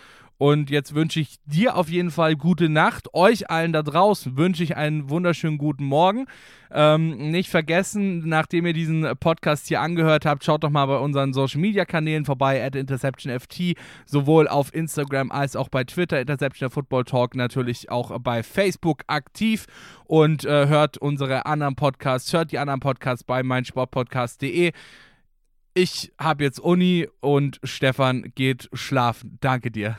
und jetzt wünsche ich dir auf jeden Fall gute Nacht. Euch allen da draußen wünsche ich einen wunderschönen guten Morgen. Ähm, nicht vergessen, nachdem ihr diesen Podcast hier angehört habt, schaut doch mal bei unseren Social Media Kanälen vorbei, at InterceptionFT, sowohl auf Instagram als auch bei Twitter, Interception Football Talk, natürlich auch bei Facebook aktiv und äh, hört unsere anderen Podcasts, hört die anderen Podcasts bei meinsportpodcast.de. Ich habe jetzt Uni und Stefan geht schlafen. Danke dir.